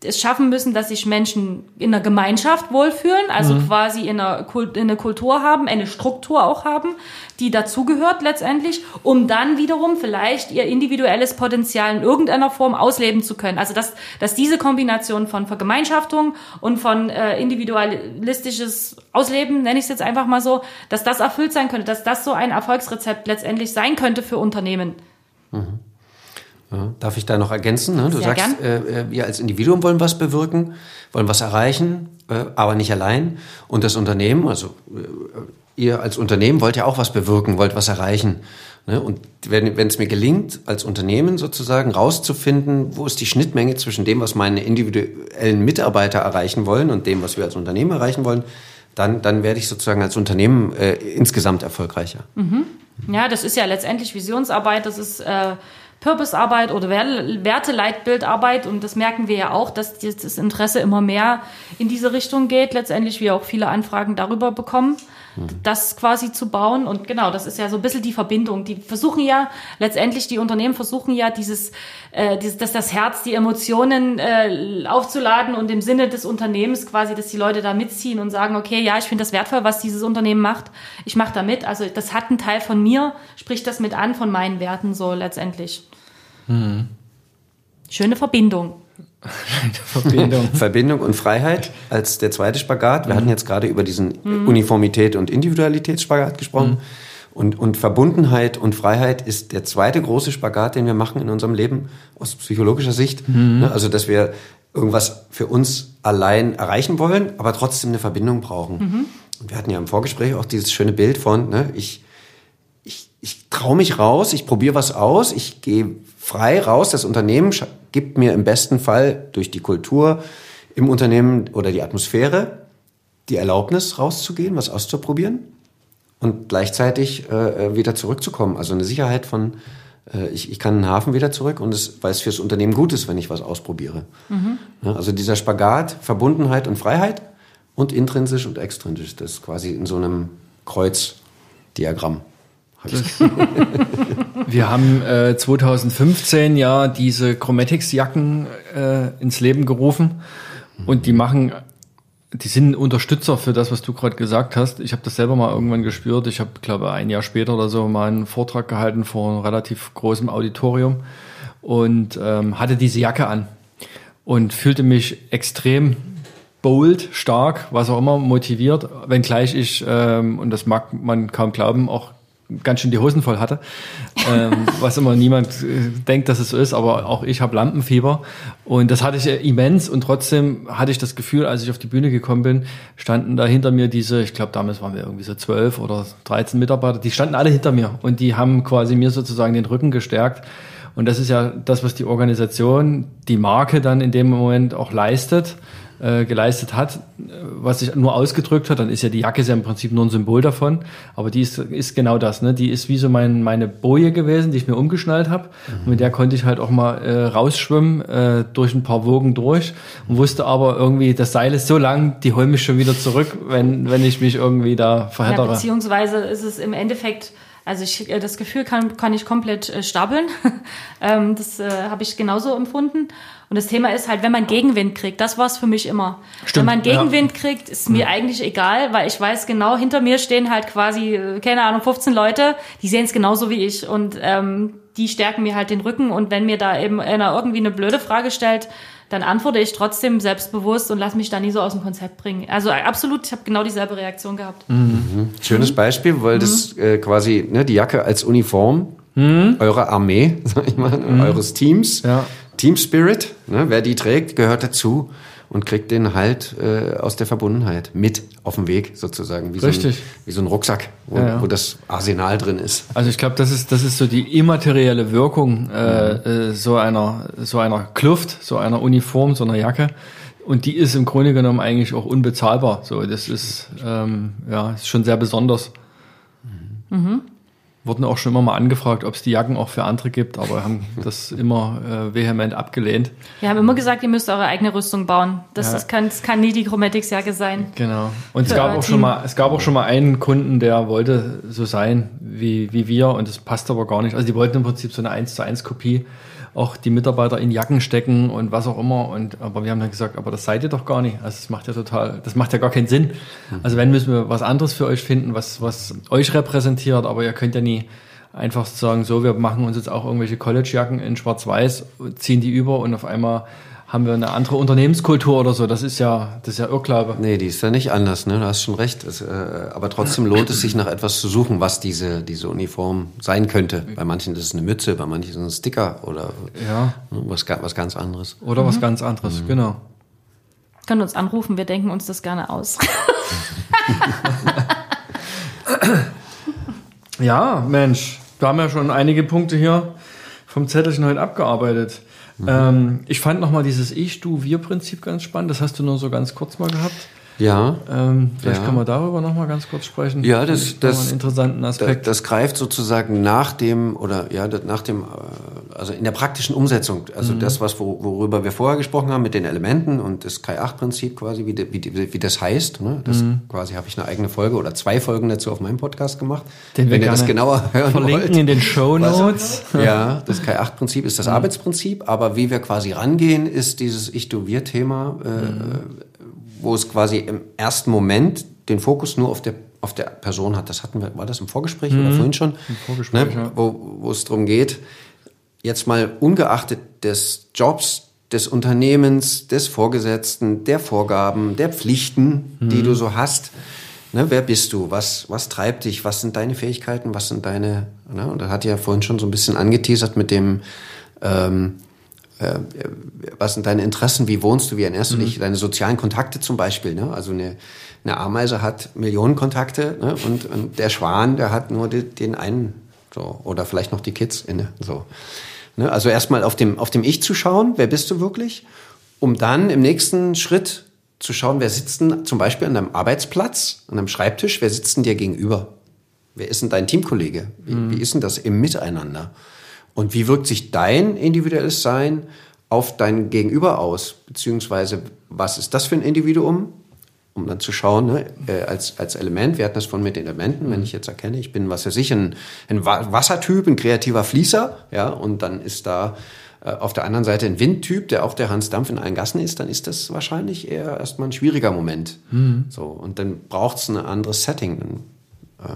es schaffen müssen, dass sich Menschen in einer Gemeinschaft wohlfühlen, also mhm. quasi in einer, in einer Kultur haben, eine Struktur auch haben, die dazugehört letztendlich, um dann wiederum vielleicht ihr individuelles Potenzial in irgendeiner Form ausleben zu können. Also dass, dass diese Kombination von Vergemeinschaftung und von äh, individualistisches Ausleben, nenne ich es jetzt einfach mal so, dass das erfüllt sein könnte, dass das so ein Erfolgsrezept letztendlich sein könnte für Unternehmen. Mhm. Ja, darf ich da noch ergänzen? Ne? Du Sehr sagst, äh, äh, wir als Individuum wollen was bewirken, wollen was erreichen, äh, aber nicht allein. Und das Unternehmen, also äh, ihr als Unternehmen wollt ja auch was bewirken, wollt was erreichen. Ne? Und wenn es mir gelingt, als Unternehmen sozusagen rauszufinden, wo ist die Schnittmenge zwischen dem, was meine individuellen Mitarbeiter erreichen wollen und dem, was wir als Unternehmen erreichen wollen, dann, dann werde ich sozusagen als Unternehmen äh, insgesamt erfolgreicher. Mhm. Ja, das ist ja letztendlich Visionsarbeit, das ist äh, Purpose-Arbeit oder Werteleitbildarbeit. Und das merken wir ja auch, dass das Interesse immer mehr in diese Richtung geht, letztendlich wir auch viele Anfragen darüber bekommen das quasi zu bauen. Und genau, das ist ja so ein bisschen die Verbindung. Die versuchen ja, letztendlich die Unternehmen versuchen ja dieses, äh, dieses dass das Herz, die Emotionen äh, aufzuladen und im Sinne des Unternehmens quasi, dass die Leute da mitziehen und sagen, okay, ja, ich finde das wertvoll, was dieses Unternehmen macht. Ich mache da mit. Also das hat einen Teil von mir, spricht das mit an von meinen Werten so letztendlich. Mhm. Schöne Verbindung. Verbindung. Verbindung und Freiheit als der zweite Spagat. Wir mhm. hatten jetzt gerade über diesen mhm. Uniformität und Individualitätsspagat gesprochen. Mhm. Und, und Verbundenheit und Freiheit ist der zweite große Spagat, den wir machen in unserem Leben aus psychologischer Sicht. Mhm. Ne, also, dass wir irgendwas für uns allein erreichen wollen, aber trotzdem eine Verbindung brauchen. Mhm. Und wir hatten ja im Vorgespräch auch dieses schöne Bild von, ne, ich, ich, ich traue mich raus, ich probiere was aus, ich gehe frei raus, das Unternehmen gibt mir im besten Fall durch die Kultur im Unternehmen oder die Atmosphäre die Erlaubnis rauszugehen, was auszuprobieren und gleichzeitig äh, wieder zurückzukommen. Also eine Sicherheit von, äh, ich, ich kann einen Hafen wieder zurück und es, weil es fürs Unternehmen gut ist, wenn ich was ausprobiere. Mhm. Ja, also dieser Spagat, Verbundenheit und Freiheit und intrinsisch und extrinsisch, das ist quasi in so einem Kreuzdiagramm. Wir haben äh, 2015 ja diese Chromatics-Jacken äh, ins Leben gerufen und die machen, die sind Unterstützer für das, was du gerade gesagt hast. Ich habe das selber mal irgendwann gespürt. Ich habe, glaube ein Jahr später oder so mal einen Vortrag gehalten vor einem relativ großem Auditorium und ähm, hatte diese Jacke an und fühlte mich extrem bold, stark, was auch immer, motiviert, wenngleich ich, ähm, und das mag man kaum glauben, auch ganz schön die Hosen voll hatte, ähm, was immer niemand äh, denkt, dass es so ist, aber auch ich habe Lampenfieber. Und das hatte ich immens. Und trotzdem hatte ich das Gefühl, als ich auf die Bühne gekommen bin, standen da hinter mir diese, ich glaube damals waren wir irgendwie so zwölf oder dreizehn Mitarbeiter, die standen alle hinter mir. Und die haben quasi mir sozusagen den Rücken gestärkt. Und das ist ja das, was die Organisation, die Marke dann in dem Moment auch leistet äh, geleistet hat, was sich nur ausgedrückt hat, dann ist ja die Jacke ja im Prinzip nur ein Symbol davon. Aber die ist, ist genau das, ne? Die ist wie so mein, meine Boje gewesen, die ich mir umgeschnallt habe. Mhm. Und mit der konnte ich halt auch mal äh, rausschwimmen, äh, durch ein paar Wogen durch und wusste aber irgendwie, das Seil ist so lang, die holen mich schon wieder zurück, wenn, wenn ich mich irgendwie da verhättere. Ja, beziehungsweise ist es im Endeffekt also ich, äh, das Gefühl kann, kann ich komplett äh, stapeln. ähm, das äh, habe ich genauso empfunden. Und das Thema ist halt, wenn man Gegenwind kriegt, das war es für mich immer. Stimmt, wenn man Gegenwind ja. kriegt, ist mir mhm. eigentlich egal, weil ich weiß genau, hinter mir stehen halt quasi, äh, keine Ahnung, 15 Leute, die sehen es genauso wie ich und ähm, die stärken mir halt den Rücken. Und wenn mir da eben einer irgendwie eine blöde Frage stellt, dann antworte ich trotzdem selbstbewusst und lasse mich da nie so aus dem Konzept bringen. Also absolut, ich habe genau dieselbe Reaktion gehabt. Mhm. Schönes Beispiel, weil mhm. das äh, quasi ne, die Jacke als Uniform mhm. eurer Armee, sag ich mal, mhm. eures Teams, ja. Team Spirit, ne, wer die trägt, gehört dazu und kriegt den halt äh, aus der Verbundenheit mit auf dem Weg sozusagen. Wie Richtig. So ein, wie so ein Rucksack, wo, ja, ja. wo das Arsenal drin ist. Also ich glaube, das ist, das ist so die immaterielle Wirkung äh, äh, so, einer, so einer Kluft, so einer Uniform, so einer Jacke. Und die ist im Grunde genommen eigentlich auch unbezahlbar. So, das ist, ähm, ja, ist schon sehr besonders. Mhm. Wurden auch schon immer mal angefragt, ob es die Jacken auch für andere gibt, aber haben das immer äh, vehement abgelehnt. Wir haben immer gesagt, ihr müsst eure eigene Rüstung bauen. Das, ja. das, kann, das kann nie die Chromatics-Jacke sein. Genau. Und es gab, auch schon mal, es gab auch schon mal einen Kunden, der wollte so sein wie, wie wir und das passt aber gar nicht. Also die wollten im Prinzip so eine 1 zu 1 Kopie auch die Mitarbeiter in Jacken stecken und was auch immer. Und aber wir haben dann gesagt, aber das seid ihr doch gar nicht. Also das macht ja total, das macht ja gar keinen Sinn. Mhm. Also wenn müssen wir was anderes für euch finden, was, was euch repräsentiert, aber ihr könnt ja nie einfach sagen, so, wir machen uns jetzt auch irgendwelche College-Jacken in Schwarz-Weiß, ziehen die über und auf einmal haben wir eine andere Unternehmenskultur oder so. Das ist ja, das ist ja Irrglaube. Nee, die ist ja nicht anders, ne? Du hast schon recht. Es, äh, aber trotzdem lohnt es sich nach etwas zu suchen, was diese, diese Uniform sein könnte. Bei manchen ist es eine Mütze, bei manchen ist es ein Sticker oder ja. Ne, was, was ganz anderes. Oder mhm. was ganz anderes, mhm. genau. Können uns anrufen, wir denken uns das gerne aus. ja, Mensch, wir haben ja schon einige Punkte hier vom Zettelchen heute abgearbeitet. Mhm. Ähm, ich fand nochmal dieses Ich, Du, Wir-Prinzip ganz spannend. Das hast du nur so ganz kurz mal gehabt. Ja. Ähm, vielleicht Ja. können wir darüber noch mal ganz kurz sprechen. Ja, das, ich das, einen interessanten das, Aspekt. das greift sozusagen nach dem oder ja das- nach dem äh, also in der praktischen Umsetzung, also Mhm. das was wo, worüber wir vorher gesprochen haben mit den Elementen und das Kai-8-Prinzip quasi wie, wie, wie das heißt, ne? Das Mhm. quasi habe ich eine eigene Folge oder zwei Folgen dazu auf meinem Podcast gemacht, Den wir wenn ihr das genauer hören verlinken wollt. in den Show Notes. Ja, das Kai-8-Prinzip ist das Arbeitsprinzip, aber wie wir quasi rangehen, ist dieses Ich-Du-Wir-Thema, äh, wo es quasi im ersten Moment den Fokus nur auf der, auf der Person hat. Das hatten wir, war das im Vorgespräch oder vorhin schon? Im Vorgespräch, ja. wo, wo es darum geht, jetzt mal ungeachtet des Jobs, des Unternehmens, des Vorgesetzten, der Vorgaben, der Pflichten, die du so hast. Ne, wer bist du? Was, was treibt dich? Was sind deine Fähigkeiten? Was sind deine, ne? Und da hat ja vorhin schon so ein bisschen angeteasert mit dem, ähm, äh, was sind deine Interessen? Wie wohnst du? Wie ernährst du dich? Deine sozialen Kontakte zum Beispiel. Ne? Also eine, eine Ameise hat Millionen Kontakte ne? und, und der Schwan, der hat nur die, den einen. So. Oder vielleicht noch die Kids inne. So. Ne? Also erstmal auf dem, auf dem Ich zu schauen, wer bist du wirklich? Um dann im nächsten Schritt zu schauen, wer sitzt denn zum Beispiel an deinem Arbeitsplatz, an einem Schreibtisch, wer sitzt denn dir gegenüber? Wer ist denn dein Teamkollege? Wie, wie ist denn das im Miteinander? Und wie wirkt sich dein individuelles Sein auf dein Gegenüber aus? Beziehungsweise, was ist das für ein Individuum? Um dann zu schauen, ne, äh, als, als Element, wir hatten das von mit den Elementen, wenn ich jetzt erkenne, ich bin, was weiß ich, ein, ein Wa- Wassertyp, ein kreativer Fließer, ja, und dann ist da äh, auf der anderen Seite ein Windtyp, der auch der Hans Dampf in allen Gassen ist, dann ist das wahrscheinlich eher erstmal ein schwieriger Moment. So, und dann braucht es ein anderes Setting. Äh,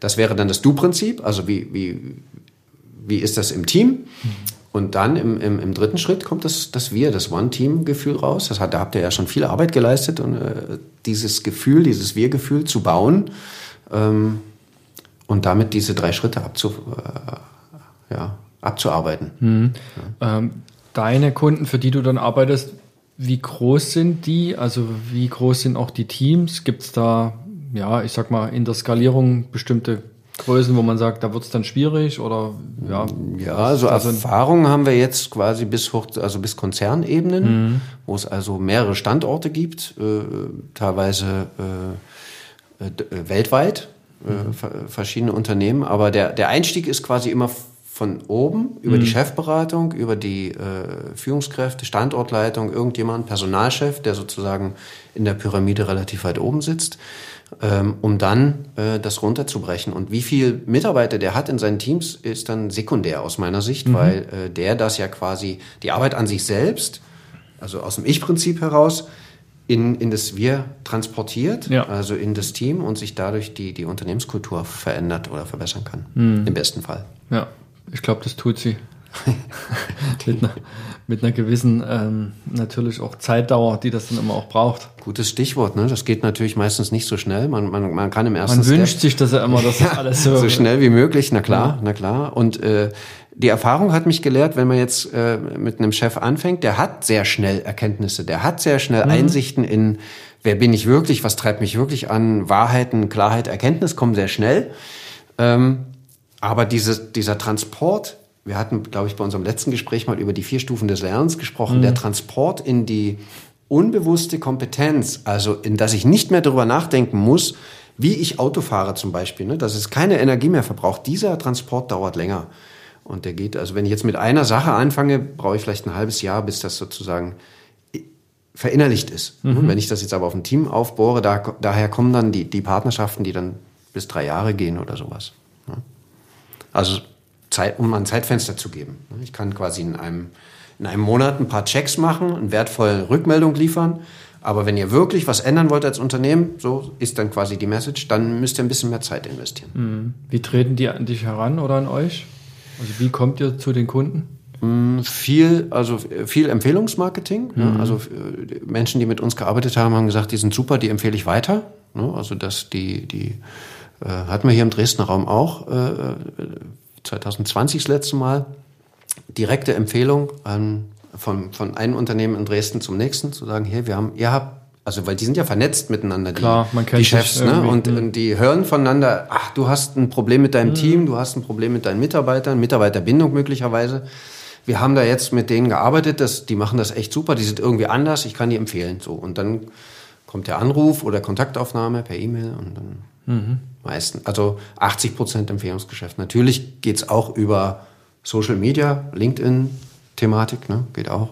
das wäre dann das Du-Prinzip, also wie, wie, wie ist das im Team? Und dann im, im, im dritten Schritt kommt das, das Wir, das One-Team-Gefühl raus. Das hat, da habt ihr ja schon viel Arbeit geleistet, und äh, dieses Gefühl, dieses Wir-Gefühl zu bauen ähm, und damit diese drei Schritte abzu, äh, ja, abzuarbeiten. Ähm, deine Kunden, für die du dann arbeitest, wie groß sind die? Also wie groß sind auch die Teams? Gibt es da, ja, ich sag mal, in der Skalierung bestimmte Größen, wo man sagt, da wird es dann schwierig oder ja? Ja, also Erfahrungen haben wir jetzt quasi bis hoch, also bis Konzernebenen, wo es also mehrere Standorte gibt, äh, teilweise äh, äh, weltweit, äh, ver- verschiedene Unternehmen. Aber der, der Einstieg ist quasi immer von oben, über die Chefberatung, über die äh, Führungskräfte, Standortleitung, irgendjemand, Personalchef, der sozusagen in der Pyramide relativ weit oben sitzt, ähm, um dann äh, das runterzubrechen. Und wie viel Mitarbeiter der hat in seinen Teams, ist dann sekundär aus meiner Sicht, weil äh, der das ja quasi die Arbeit an sich selbst, also aus dem Ich-Prinzip heraus, in, in das Wir transportiert, Ja. also in das Team und sich dadurch die, die Unternehmenskultur verändert oder verbessern kann. Im besten Fall. Ja, ich glaube, das tut sie. mit, einer, mit einer gewissen, ähm, natürlich auch Zeitdauer, die das dann immer auch braucht. Gutes Stichwort, ne? Das geht natürlich meistens nicht so schnell. Man, man, man kann im ersten Man Step- wünscht sich das ja immer, dass das alles so, so schnell wie möglich, na klar, na klar. Und äh, die Erfahrung hat mich gelehrt, wenn man jetzt äh, mit einem Chef anfängt, der hat sehr schnell Erkenntnisse, der hat sehr schnell Einsichten in, wer bin ich wirklich, was treibt mich wirklich an, Wahrheiten, Klarheit, Erkenntnis kommen sehr schnell. Ähm, aber diese, dieser Transport, wir hatten, glaube ich, bei unserem letzten Gespräch mal über die vier Stufen des Lernens gesprochen, der Transport in die unbewusste Kompetenz, also in dass ich nicht mehr darüber nachdenken muss, wie ich Auto fahre zum Beispiel, ne, dass es keine Energie mehr verbraucht. Dieser Transport dauert länger. Und der geht, also wenn ich jetzt mit einer Sache anfange, brauche ich vielleicht ein halbes Jahr, bis das sozusagen verinnerlicht ist. Mhm. Wenn ich das jetzt aber auf ein Team aufbohre, da, daher kommen dann die, die Partnerschaften, die dann bis drei Jahre gehen oder sowas. ne? Also Zeit, um ein Zeitfenster zu geben. Ich kann quasi in einem, in einem Monat ein paar Checks machen, eine wertvolle Rückmeldung liefern. Aber wenn ihr wirklich was ändern wollt als Unternehmen, so ist dann quasi die Message, dann müsst ihr ein bisschen mehr Zeit investieren. Wie treten die an dich heran oder an euch? Also wie kommt ihr zu den Kunden? Viel, also viel Empfehlungsmarketing. Ne? Also äh, Menschen, die mit uns gearbeitet haben, haben gesagt, die sind super, die empfehle ich weiter. Ne? Also dass die, die äh, hatten wir hier im Dresdner Raum auch äh, 2020 das letzte Mal direkte Empfehlung an, von, von einem Unternehmen in Dresden zum nächsten zu sagen, hey, wir haben, ihr habt, also weil die sind ja vernetzt miteinander, die, Klar, die Chefs, ne? Und, und die hören voneinander, ach, du hast ein Problem mit deinem Team, du hast ein Problem mit deinen Mitarbeitern, Mitarbeiterbindung möglicherweise. Wir haben da jetzt mit denen gearbeitet, das, die machen das echt super, die sind irgendwie anders, ich kann die empfehlen. So. Und dann kommt der Anruf oder Kontaktaufnahme per E-Mail und dann mhm. Meistens, also 80 Prozent Empfehlungsgeschäft. Natürlich geht's auch über Social Media, LinkedIn-Thematik, ne, geht auch.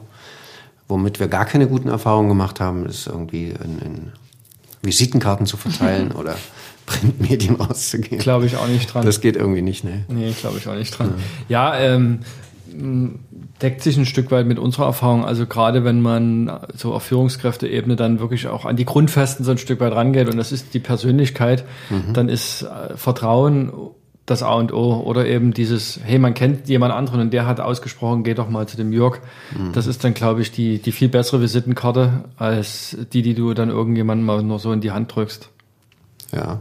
Womit wir gar keine guten Erfahrungen gemacht haben, ist irgendwie in, in Visitenkarten zu verteilen oder Printmedien auszugehen. Glaube ich auch nicht dran. Das geht irgendwie nicht, ne? Nee, glaube ich auch nicht dran. Ja, ja ähm, deckt sich ein Stück weit mit unserer Erfahrung. Also gerade wenn man so auf Führungskräfteebene dann wirklich auch an die Grundfesten so ein Stück weit rangeht und das ist die Persönlichkeit, mhm. dann ist äh, Vertrauen das A und O. Oder eben dieses, hey, man kennt jemand anderen und der hat ausgesprochen, geh doch mal zu dem Jörg. Mhm. Das ist dann, glaube ich, die, die viel bessere Visitenkarte als die, die du dann irgendjemandem mal nur so in die Hand drückst. Ja. Ja,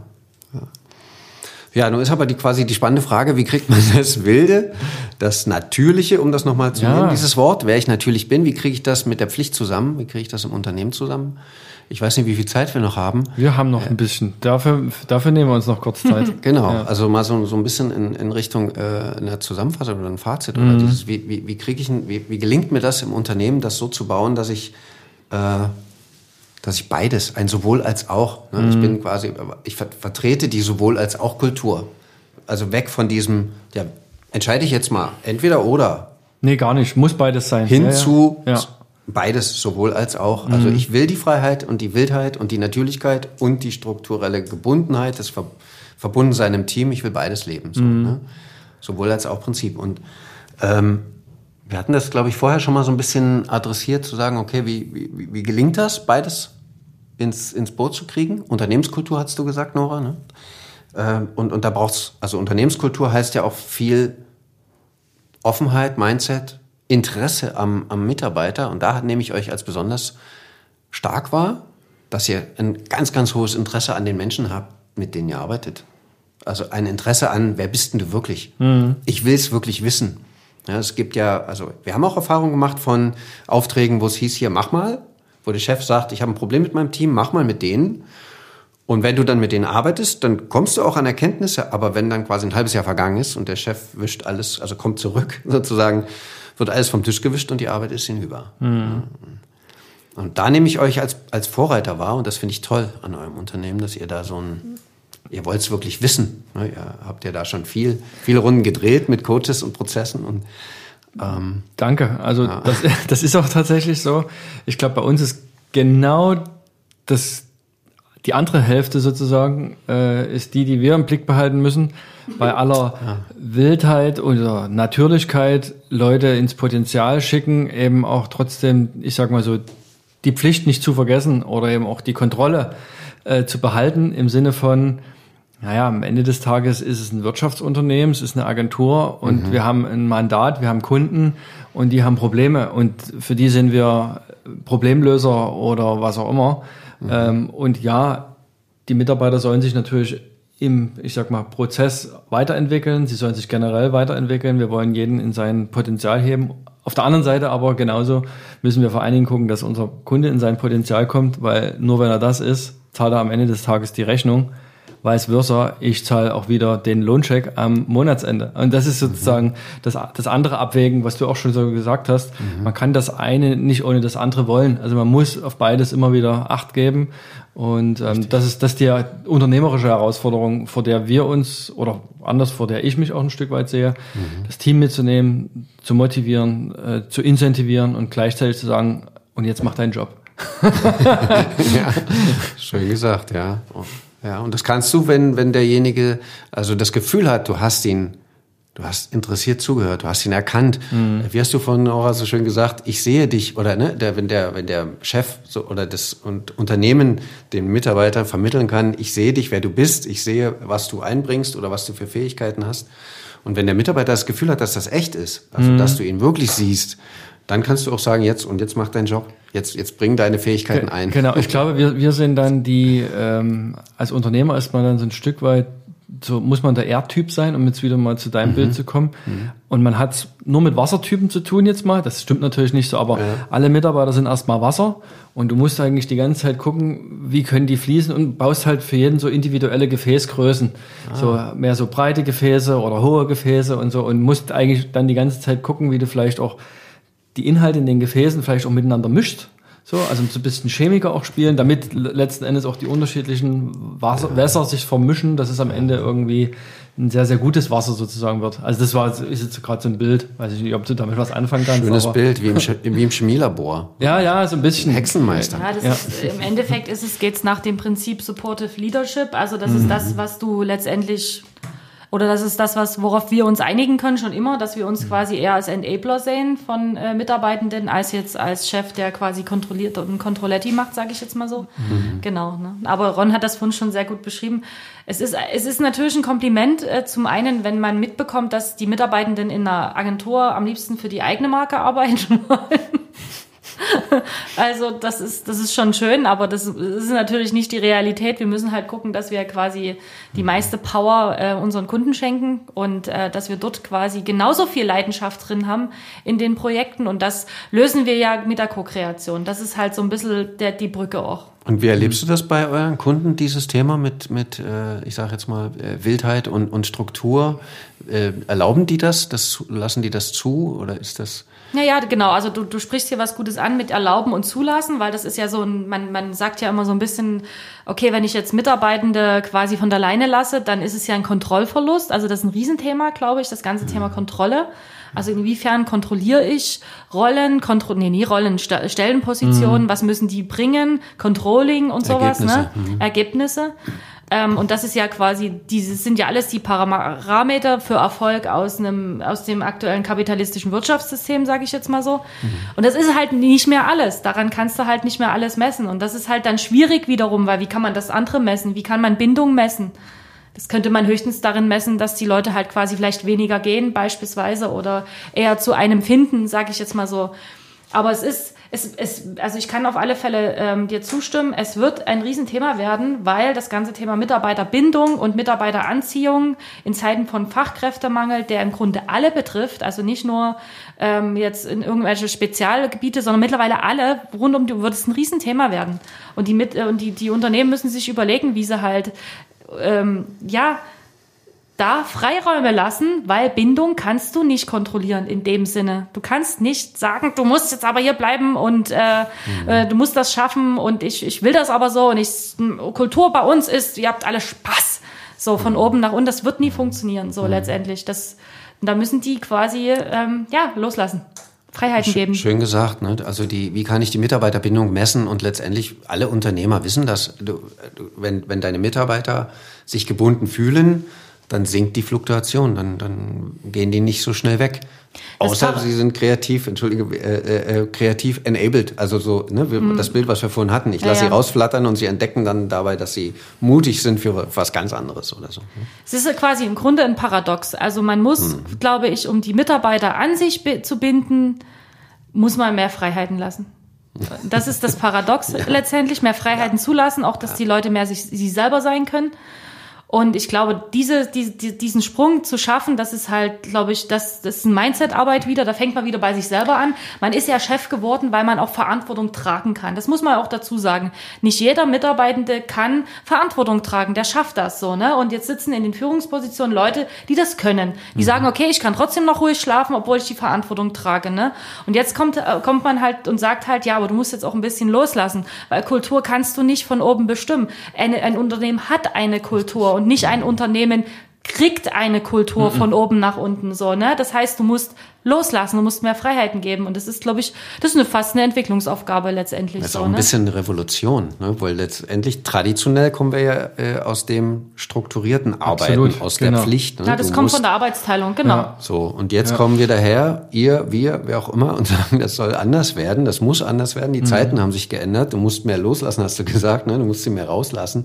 ja nun ist aber die quasi die spannende Frage, wie kriegt man das Wilde, das Natürliche, um das nochmal zu ja. nennen, dieses Wort, wer ich natürlich bin, wie kriege ich das mit der Pflicht zusammen, wie kriege ich das im Unternehmen zusammen? Ich weiß nicht, wie viel Zeit wir noch haben. Wir haben noch ein bisschen. Dafür, dafür nehmen wir uns noch kurz Zeit. genau. Ja. Also mal so, so ein bisschen in, in Richtung äh, einer Zusammenfassung oder ein Fazit mhm. oder dieses, wie, wie, wie kriege ich, ein, wie, wie gelingt mir das im Unternehmen, das so zu bauen, dass ich, äh, dass ich beides, ein sowohl als auch. Ne? Mhm. Ich bin quasi, ich ver vertrete die sowohl als auch Kultur. Also weg von diesem, ja, entscheide ich jetzt mal entweder oder. Nee, gar nicht. Muss beides sein. Hin ja, zu ja. Beides, sowohl als auch. Also mhm. ich will die Freiheit und die Wildheit und die Natürlichkeit und die strukturelle Gebundenheit, das Ver Verbundensein im Team. Ich will beides leben. So, mhm. ne? Sowohl als auch Prinzip. Und ähm, wir hatten das, glaube ich, vorher schon mal so ein bisschen adressiert, zu sagen, okay, wie, wie, wie gelingt das, beides ins, ins Boot zu kriegen? Unternehmenskultur, hast du gesagt, Nora. Ne? Ähm, und, und da braucht's, also Unternehmenskultur heißt ja auch viel Offenheit, Mindset, Interesse am, am Mitarbeiter. Und da nehme ich euch als besonders stark wahr, dass ihr ein ganz, ganz hohes Interesse an den Menschen habt, mit denen ihr arbeitet. Also ein Interesse an, wer bist denn du wirklich? Mhm. Ich will es wirklich wissen. Ja, es gibt ja, also wir haben auch Erfahrungen gemacht von Aufträgen, wo es hieß, hier mach mal, wo der Chef sagt, ich habe ein Problem mit meinem Team, mach mal mit denen. Und wenn du dann mit denen arbeitest, dann kommst du auch an Erkenntnisse, aber wenn dann quasi ein halbes Jahr vergangen ist und der Chef wischt alles, also kommt zurück sozusagen, wird alles vom Tisch gewischt und die Arbeit ist hinüber. Mhm. Und da nehme ich euch als, als Vorreiter wahr und das finde ich toll an eurem Unternehmen, dass ihr da so ein, ihr wollt es wirklich wissen. Ne? Ihr habt ja da schon viel, viele Runden gedreht mit Coaches und Prozessen und ähm, Danke. Also ja. das, das ist auch tatsächlich so. Ich glaube, bei uns ist genau das, die andere Hälfte sozusagen äh, ist die, die wir im Blick behalten müssen. Bei aller ja. Wildheit oder Natürlichkeit Leute ins Potenzial schicken, eben auch trotzdem, ich sag mal so, die Pflicht nicht zu vergessen oder eben auch die Kontrolle äh, zu behalten im Sinne von, naja, am Ende des Tages ist es ein Wirtschaftsunternehmen, es ist eine Agentur und mhm. wir haben ein Mandat, wir haben Kunden und die haben Probleme und für die sind wir Problemlöser oder was auch immer. Mhm. Ähm, und ja, die Mitarbeiter sollen sich natürlich im, ich sag mal, Prozess weiterentwickeln. Sie sollen sich generell weiterentwickeln. Wir wollen jeden in sein Potenzial heben. Auf der anderen Seite aber genauso müssen wir vor allen Dingen gucken, dass unser Kunde in sein Potenzial kommt, weil nur wenn er das ist, zahlt er am Ende des Tages die Rechnung vice versa, ich zahle auch wieder den Lohncheck am Monatsende. Und das ist sozusagen mhm. das, das andere Abwägen, was du auch schon so gesagt hast. Mhm. Man kann das eine nicht ohne das andere wollen. Also man muss auf beides immer wieder Acht geben. Und ähm, das ist das ist die unternehmerische Herausforderung, vor der wir uns oder anders, vor der ich mich auch ein Stück weit sehe, mhm. das Team mitzunehmen, zu motivieren, äh, zu incentivieren und gleichzeitig zu sagen, und jetzt mach deinen Job. ja, schön gesagt, ja. Ja, und das kannst du, wenn, wenn derjenige also das Gefühl hat, du hast ihn, du hast interessiert zugehört, du hast ihn erkannt. Mhm. Wie hast du von Nora so schön gesagt, ich sehe dich, oder ne, der, wenn der, wenn der Chef so, oder das und Unternehmen den Mitarbeitern vermitteln kann, ich sehe dich, wer du bist, ich sehe, was du einbringst oder was du für Fähigkeiten hast. Und wenn der Mitarbeiter das Gefühl hat, dass das echt ist, also mhm. dass du ihn wirklich siehst, dann kannst du auch sagen, jetzt und jetzt mach deinen Job. Jetzt, jetzt bring deine Fähigkeiten ein. Genau, ich glaube, wir, wir sind dann die, ähm, als Unternehmer ist man dann so ein Stück weit, so muss man der Erdtyp sein, um jetzt wieder mal zu deinem mhm. Bild zu kommen. Mhm. Und man hat nur mit Wassertypen zu tun jetzt mal. Das stimmt natürlich nicht so, aber ja. alle Mitarbeiter sind erstmal Wasser und du musst eigentlich die ganze Zeit gucken, wie können die fließen und baust halt für jeden so individuelle Gefäßgrößen. Ah. So mehr so breite Gefäße oder hohe Gefäße und so und musst eigentlich dann die ganze Zeit gucken, wie du vielleicht auch die Inhalte in den Gefäßen vielleicht auch miteinander mischt. So, also so ein bisschen Chemiker auch spielen, damit letzten Endes auch die unterschiedlichen Wasser, Wässer sich vermischen, dass es am Ende irgendwie ein sehr, sehr gutes Wasser sozusagen wird. Also das war ist jetzt gerade so ein Bild, weiß ich nicht, ob du damit was anfangen kannst. Schönes Bild, wie im, wie im Chemielabor. Ja, ja, so ein bisschen. Hexenmeister. Ja, das Ja. Ist, im Endeffekt ist es, geht's nach dem Prinzip Supportive Leadership. Also das ist das, was du letztendlich oder das ist das, was, worauf wir uns einigen können schon immer, dass wir uns quasi eher als Enabler sehen von äh, Mitarbeitenden, als jetzt als Chef, der quasi kontrolliert und ein Controletti macht, sage ich jetzt mal so. Genau. Ne? Aber Ron hat das vorhin schon sehr gut beschrieben. Es ist, es ist natürlich ein Kompliment äh, zum einen, wenn man mitbekommt, dass die Mitarbeitenden in einer Agentur am liebsten für die eigene Marke arbeiten wollen. Also das ist, das ist schon schön, aber das ist natürlich nicht die Realität. Wir müssen halt gucken, dass wir quasi die meiste Power äh, unseren Kunden schenken und äh, dass wir dort quasi genauso viel Leidenschaft drin haben in den Projekten. Und das lösen wir ja mit der Co-Kreation. Das ist halt so ein bisschen der, die Brücke auch. Und wie erlebst du das bei euren Kunden, dieses Thema mit, mit äh, ich sage jetzt mal, äh, Wildheit und, und Struktur? Äh, erlauben die das? das? Lassen die das zu? Oder ist das... Ja, ja, genau. Also du, du sprichst hier was Gutes an mit erlauben und zulassen, weil das ist ja so ein, man, man sagt ja immer so ein bisschen, okay, wenn ich jetzt Mitarbeitende quasi von der Leine lasse, dann ist es ja ein Kontrollverlust. Also das ist ein Riesenthema, glaube ich, das ganze Thema Kontrolle. Also inwiefern kontrolliere ich Rollen, Kontro nee, nie Rollen, St Stellenpositionen, was müssen die bringen, Controlling und sowas, Ergebnisse, ne? Ergebnisse. Ähm, und das ist ja quasi, diese sind ja alles die Parameter für Erfolg aus einem, aus dem aktuellen kapitalistischen Wirtschaftssystem, sage ich jetzt mal so. Und das ist halt nicht mehr alles. Daran kannst du halt nicht mehr alles messen. Und das ist halt dann schwierig wiederum, weil wie kann man das andere messen? Wie kann man Bindung messen? Das könnte man höchstens darin messen, dass die Leute halt quasi vielleicht weniger gehen, beispielsweise, oder eher zu einem finden, sage ich jetzt mal so. Aber es ist, es, es, also ich kann auf alle Fälle ähm, dir zustimmen, es wird ein Riesenthema werden, weil das ganze Thema Mitarbeiterbindung und Mitarbeiteranziehung in Zeiten von Fachkräftemangel, der im Grunde alle betrifft, also nicht nur ähm, jetzt in irgendwelche Spezialgebiete, sondern mittlerweile alle rund um die, wird es ein Riesenthema werden. Und die, mit, äh, und die, die Unternehmen müssen sich überlegen, wie sie halt, ähm, ja, da Freiräume lassen, weil Bindung kannst du nicht kontrollieren in dem Sinne. Du kannst nicht sagen, du musst jetzt aber hier bleiben und äh, äh, du musst das schaffen und ich, ich will das aber so und ich Kultur bei uns ist, ihr habt alle Spaß. So von oben nach unten, das wird nie funktionieren, so letztendlich. Das, da müssen die quasi ähm, ja, loslassen. Freiheiten geben. Schön gesagt, ne? Also die, wie kann ich die Mitarbeiterbindung messen? Und letztendlich alle Unternehmer wissen das. Du, du, wenn, wenn deine Mitarbeiter sich gebunden fühlen, dann sinkt die Fluktuation, dann, dann gehen die nicht so schnell weg. Das Außer sie sind kreativ, entschuldige, äh, äh, kreativ enabled. Also so, ne, wir, das Bild, was wir vorhin hatten. Ich Mhm. Ja, lasse ja. sie rausflattern und sie entdecken dann dabei, dass sie mutig sind für was ganz anderes oder so. Es ist ja quasi im Grunde ein Paradox. Also man muss, glaube ich, um die Mitarbeiter an sich zu binden, muss man mehr Freiheiten lassen. Das ist das Paradox letztendlich, mehr Freiheiten zulassen, auch dass die Leute mehr sich, sie selber sein können. Und ich glaube, diese, diese, die- diesen Sprung zu schaffen, das ist halt, glaube ich, das, das ist eine Mindset-Arbeit wieder. Da fängt man wieder bei sich selber an. Man ist ja Chef geworden, weil man auch Verantwortung tragen kann. Das muss man auch dazu sagen. Nicht jeder Mitarbeitende kann Verantwortung tragen. Der schafft das so, ne? Und jetzt sitzen in den Führungspositionen Leute, die das können. Die sagen, okay, ich kann trotzdem noch ruhig schlafen, obwohl ich die Verantwortung trage, ne? Und jetzt kommt, äh, kommt man halt und sagt halt, ja, aber du musst jetzt auch ein bisschen loslassen, weil Kultur kannst du nicht von oben bestimmen. Eine, ein Unternehmen hat eine Kultur und nicht ein Unternehmen kriegt eine Kultur von oben nach unten so, ne? Das heißt, du musst loslassen, du musst mehr Freiheiten geben und das ist, glaube ich, das ist eine, fast eine Entwicklungsaufgabe letztendlich Das ist so, auch ein ne? bisschen eine Revolution, ne? weil letztendlich traditionell kommen wir ja äh, aus dem strukturierten Arbeiten, Absolut, aus genau. der Pflicht. Ne? Ja, das Du kommt musst- von der Arbeitsteilung, genau. Ja. So, und jetzt kommen wir daher, ihr, wir, wer auch immer, und sagen, das soll anders werden, das muss anders werden, die Zeiten haben sich geändert, du musst mehr loslassen, hast du gesagt, ne? du musst sie mehr rauslassen.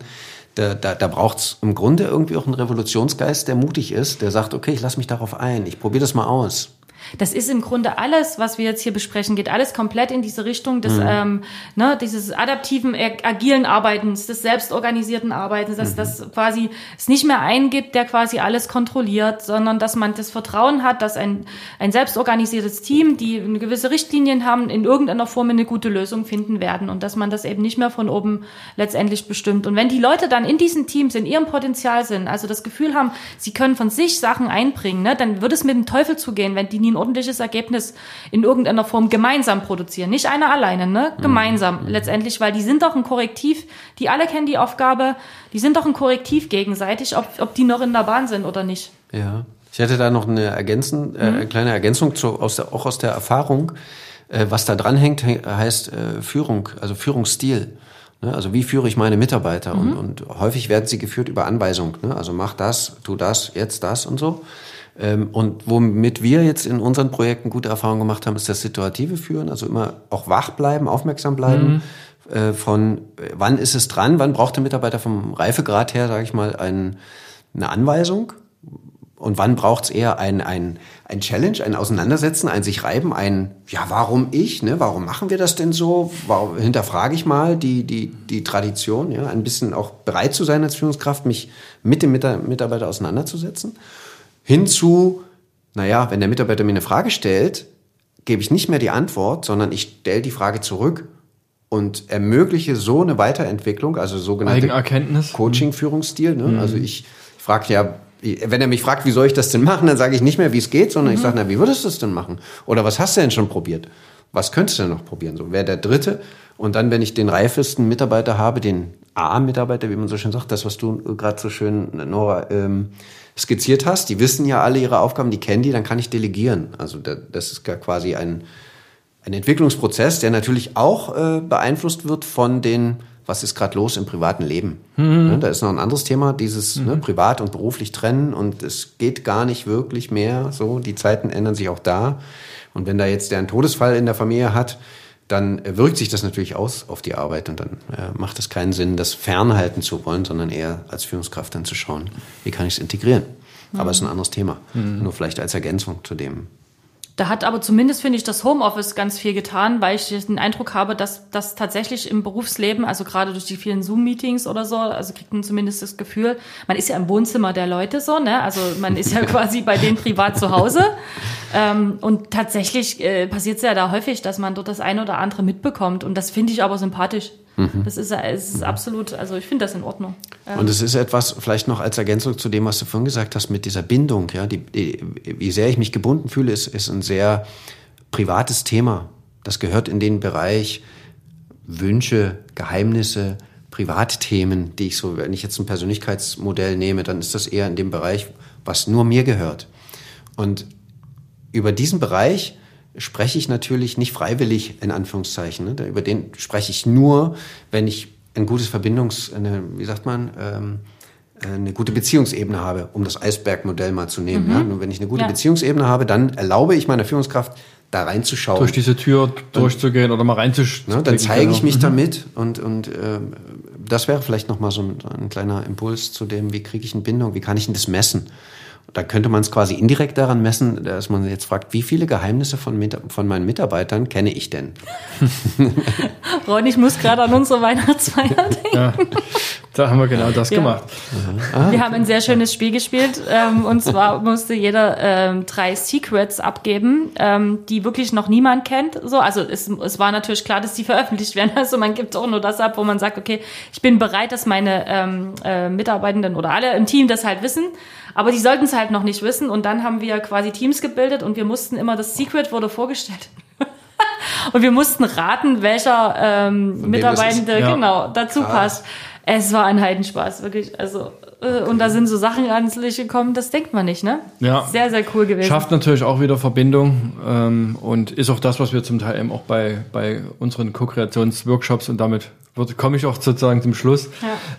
Da, da, da braucht's im Grunde irgendwie auch einen Revolutionsgeist, der mutig ist, der sagt, okay, ich lass mich darauf ein, ich probiere das mal aus. Das ist im Grunde alles, was wir jetzt hier besprechen, geht alles komplett in diese Richtung des, ähm, ne, dieses adaptiven, ag- agilen Arbeitens, des selbstorganisierten Arbeitens, dass das quasi es nicht mehr einen gibt, der quasi alles kontrolliert, sondern dass man das Vertrauen hat, dass ein, ein selbstorganisiertes Team, die eine gewisse Richtlinien haben, in irgendeiner Form eine gute Lösung finden werden und dass man das eben nicht mehr von oben letztendlich bestimmt. Und wenn die Leute dann in diesen Teams in ihrem Potenzial sind, also das Gefühl haben, sie können von sich Sachen einbringen, ne, dann wird es mit dem Teufel zugehen, wenn die nie ein ordentliches Ergebnis in irgendeiner Form gemeinsam produzieren. Nicht einer alleine, ne? Mhm. Gemeinsam letztendlich, weil die sind doch ein Korrektiv, die alle kennen die Aufgabe, die sind doch ein Korrektiv gegenseitig, ob, ob die noch in der Bahn sind oder nicht. Ja. Ich hätte da noch eine, ergänzen, äh, eine kleine Ergänzung zu, aus der, auch aus der Erfahrung. Äh, was da dranhängt, he- heißt äh, Führung, also Führungsstil. Ne? Also wie führe ich meine Mitarbeiter? Und, und häufig werden sie geführt über Anweisung. Ne? Also mach das, tu das, jetzt das und so. Ähm, und womit wir jetzt in unseren Projekten gute Erfahrungen gemacht haben, ist das situative Führen. Also immer auch wach bleiben, aufmerksam bleiben. Äh, von äh, wann ist es dran, wann braucht der Mitarbeiter vom Reifegrad her, sage ich mal, ein, eine Anweisung und wann braucht's eher ein, ein, ein Challenge, ein Auseinandersetzen, ein sich reiben, ein, ja, warum ich, ne? warum machen wir das denn so? Warum, hinterfrage ich mal die, die, die Tradition, ja? ein bisschen auch bereit zu sein als Führungskraft, mich mit dem Mita- Mitarbeiter auseinanderzusetzen. Hinzu, naja, wenn der Mitarbeiter mir eine Frage stellt, gebe ich nicht mehr die Antwort, sondern ich stelle die Frage zurück und ermögliche so eine Weiterentwicklung, also sogenannte. Coaching-Führungsstil. Ne? Also ich frage ja, wenn er mich fragt, wie soll ich das denn machen, dann sage ich nicht mehr, wie es geht, sondern ich sage, na, wie würdest du es denn machen? Oder was hast du denn schon probiert? Was könntest du denn noch probieren? So wäre der dritte. Und dann, wenn ich den reifesten Mitarbeiter habe, den A-Mitarbeiter, wie man so schön sagt, das, was du gerade so schön, Nora, ähm, skizziert hast, die wissen ja alle ihre Aufgaben, die kennen die, dann kann ich delegieren. Also da, das ist ja quasi ein, ein Entwicklungsprozess, der natürlich auch äh, beeinflusst wird von den, was ist gerade los im privaten Leben. Ne, da ist noch ein anderes Thema, dieses ne, privat und beruflich trennen und es geht gar nicht wirklich mehr so. Die Zeiten ändern sich auch da. Und wenn da jetzt der einen Todesfall in der Familie hat, dann wirkt sich das natürlich aus auf die Arbeit und dann äh, macht es keinen Sinn, das fernhalten zu wollen, sondern eher als Führungskraft dann zu schauen, wie kann ich es integrieren. Aber es ist ein anderes Thema. Nur vielleicht als Ergänzung zu dem, Da hat aber zumindest, finde ich, das Homeoffice ganz viel getan, weil ich den Eindruck habe, dass das tatsächlich im Berufsleben, also gerade durch die vielen Zoom-Meetings oder so, also kriegt man zumindest das Gefühl, man ist ja im Wohnzimmer der Leute so, ne? Also man ist ja quasi bei denen privat zu Hause. Ähm, und tatsächlich äh, passiert es ja da häufig, dass man dort das eine oder andere mitbekommt. Und das finde ich aber sympathisch. Das ist, es ist absolut, also ich finde das in Ordnung. Und es ist etwas, vielleicht noch als Ergänzung zu dem, was du vorhin gesagt hast, mit dieser Bindung, ja, die, die, wie sehr ich mich gebunden fühle, ist, ist ein sehr privates Thema. Das gehört in den Bereich Wünsche, Geheimnisse, Privatthemen, die ich so, wenn ich jetzt ein Persönlichkeitsmodell nehme, dann ist das eher in dem Bereich, was nur mir gehört. Und über diesen Bereich spreche ich natürlich nicht freiwillig, in Anführungszeichen. Ne? Über den spreche ich nur, wenn ich ein gutes Verbindungs-, eine, wie sagt man, ähm, eine gute Beziehungsebene habe, um das Eisbergmodell mal zu nehmen. Ja? Nur wenn ich eine gute Ja. Beziehungsebene habe, dann erlaube ich meiner Führungskraft, da reinzuschauen. Durch diese Tür durchzugehen oder mal reinzusch. Ne, dann zeige ich genau. mich damit und, und ähm, das wäre vielleicht nochmal so ein, ein kleiner Impuls zu dem, wie kriege ich eine Bindung, wie kann ich denn das messen? Da könnte man es quasi indirekt daran messen, dass man jetzt fragt, wie viele Geheimnisse von, von meinen Mitarbeitern kenne ich denn? Ron, ich muss gerade an unsere Weihnachtsfeier denken. Ja, da haben wir genau das Ja. gemacht. Wir haben ein sehr schönes Spiel gespielt ähm, und zwar musste jeder ähm, drei Secrets abgeben, ähm, die wirklich noch niemand kennt. So, also es, es war natürlich klar, dass die veröffentlicht werden. Also man gibt auch nur das ab, wo man sagt, okay, ich bin bereit, dass meine ähm, äh, Mitarbeitenden oder alle im Team das halt wissen. Aber die sollten es halt noch nicht wissen. Und dann haben wir quasi Teams gebildet und wir mussten immer, das Secret wurde vorgestellt. Und wir mussten raten, welcher ähm, Mitarbeitende. Ja. genau dazu passt. Es war ein Heidenspaß, wirklich. Also, äh, und da sind so Sachen ans Licht gekommen, das denkt man nicht, ne? Ja. Sehr, sehr cool gewesen. Schafft natürlich auch wieder Verbindung ähm, und ist auch das, was wir zum Teil eben auch bei, bei unseren Co-Kreationsworkshops und damit wird- komme ich auch sozusagen zum Schluss,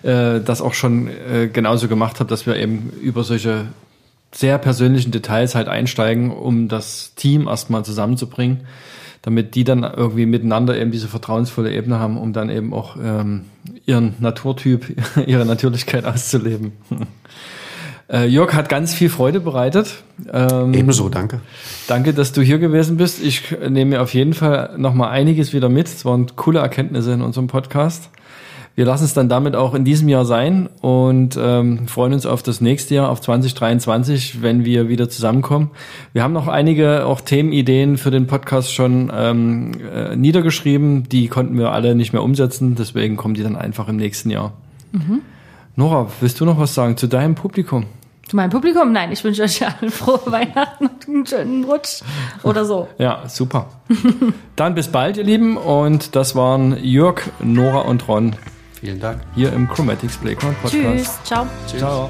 äh, das auch schon äh, genauso gemacht habe, dass wir eben über solche sehr persönlichen Details halt einsteigen, um das Team erstmal zusammenzubringen, damit die dann irgendwie miteinander eben diese vertrauensvolle Ebene haben, um dann eben auch ähm, ihren Naturtyp, ihre Natürlichkeit auszuleben. Äh, Jörg hat ganz viel Freude bereitet. Ähm, Ebenso, danke. Danke, dass du hier gewesen bist. Ich nehme mir auf jeden Fall noch mal einiges wieder mit. Es waren coole Erkenntnisse in unserem Podcast wir lassen es dann damit auch in diesem Jahr sein und ähm, freuen uns auf das nächste Jahr, auf 2023, wenn wir wieder zusammenkommen. Wir haben noch einige auch Themenideen für den Podcast schon ähm, äh, niedergeschrieben. Die konnten wir alle nicht mehr umsetzen, deswegen kommen die dann einfach im nächsten Jahr. Mhm. Nora, willst du noch was sagen zu deinem Publikum? Zu meinem Publikum? Nein, ich wünsche euch allen frohe Weihnachten und einen schönen Rutsch oder so. Ja, super. Dann bis bald, ihr Lieben. Und das waren Jörg, Nora und Ron Vielen Dank. Hier im Chromatics Playground Podcast. Tschüss. Ciao. Tschüss. Ciao.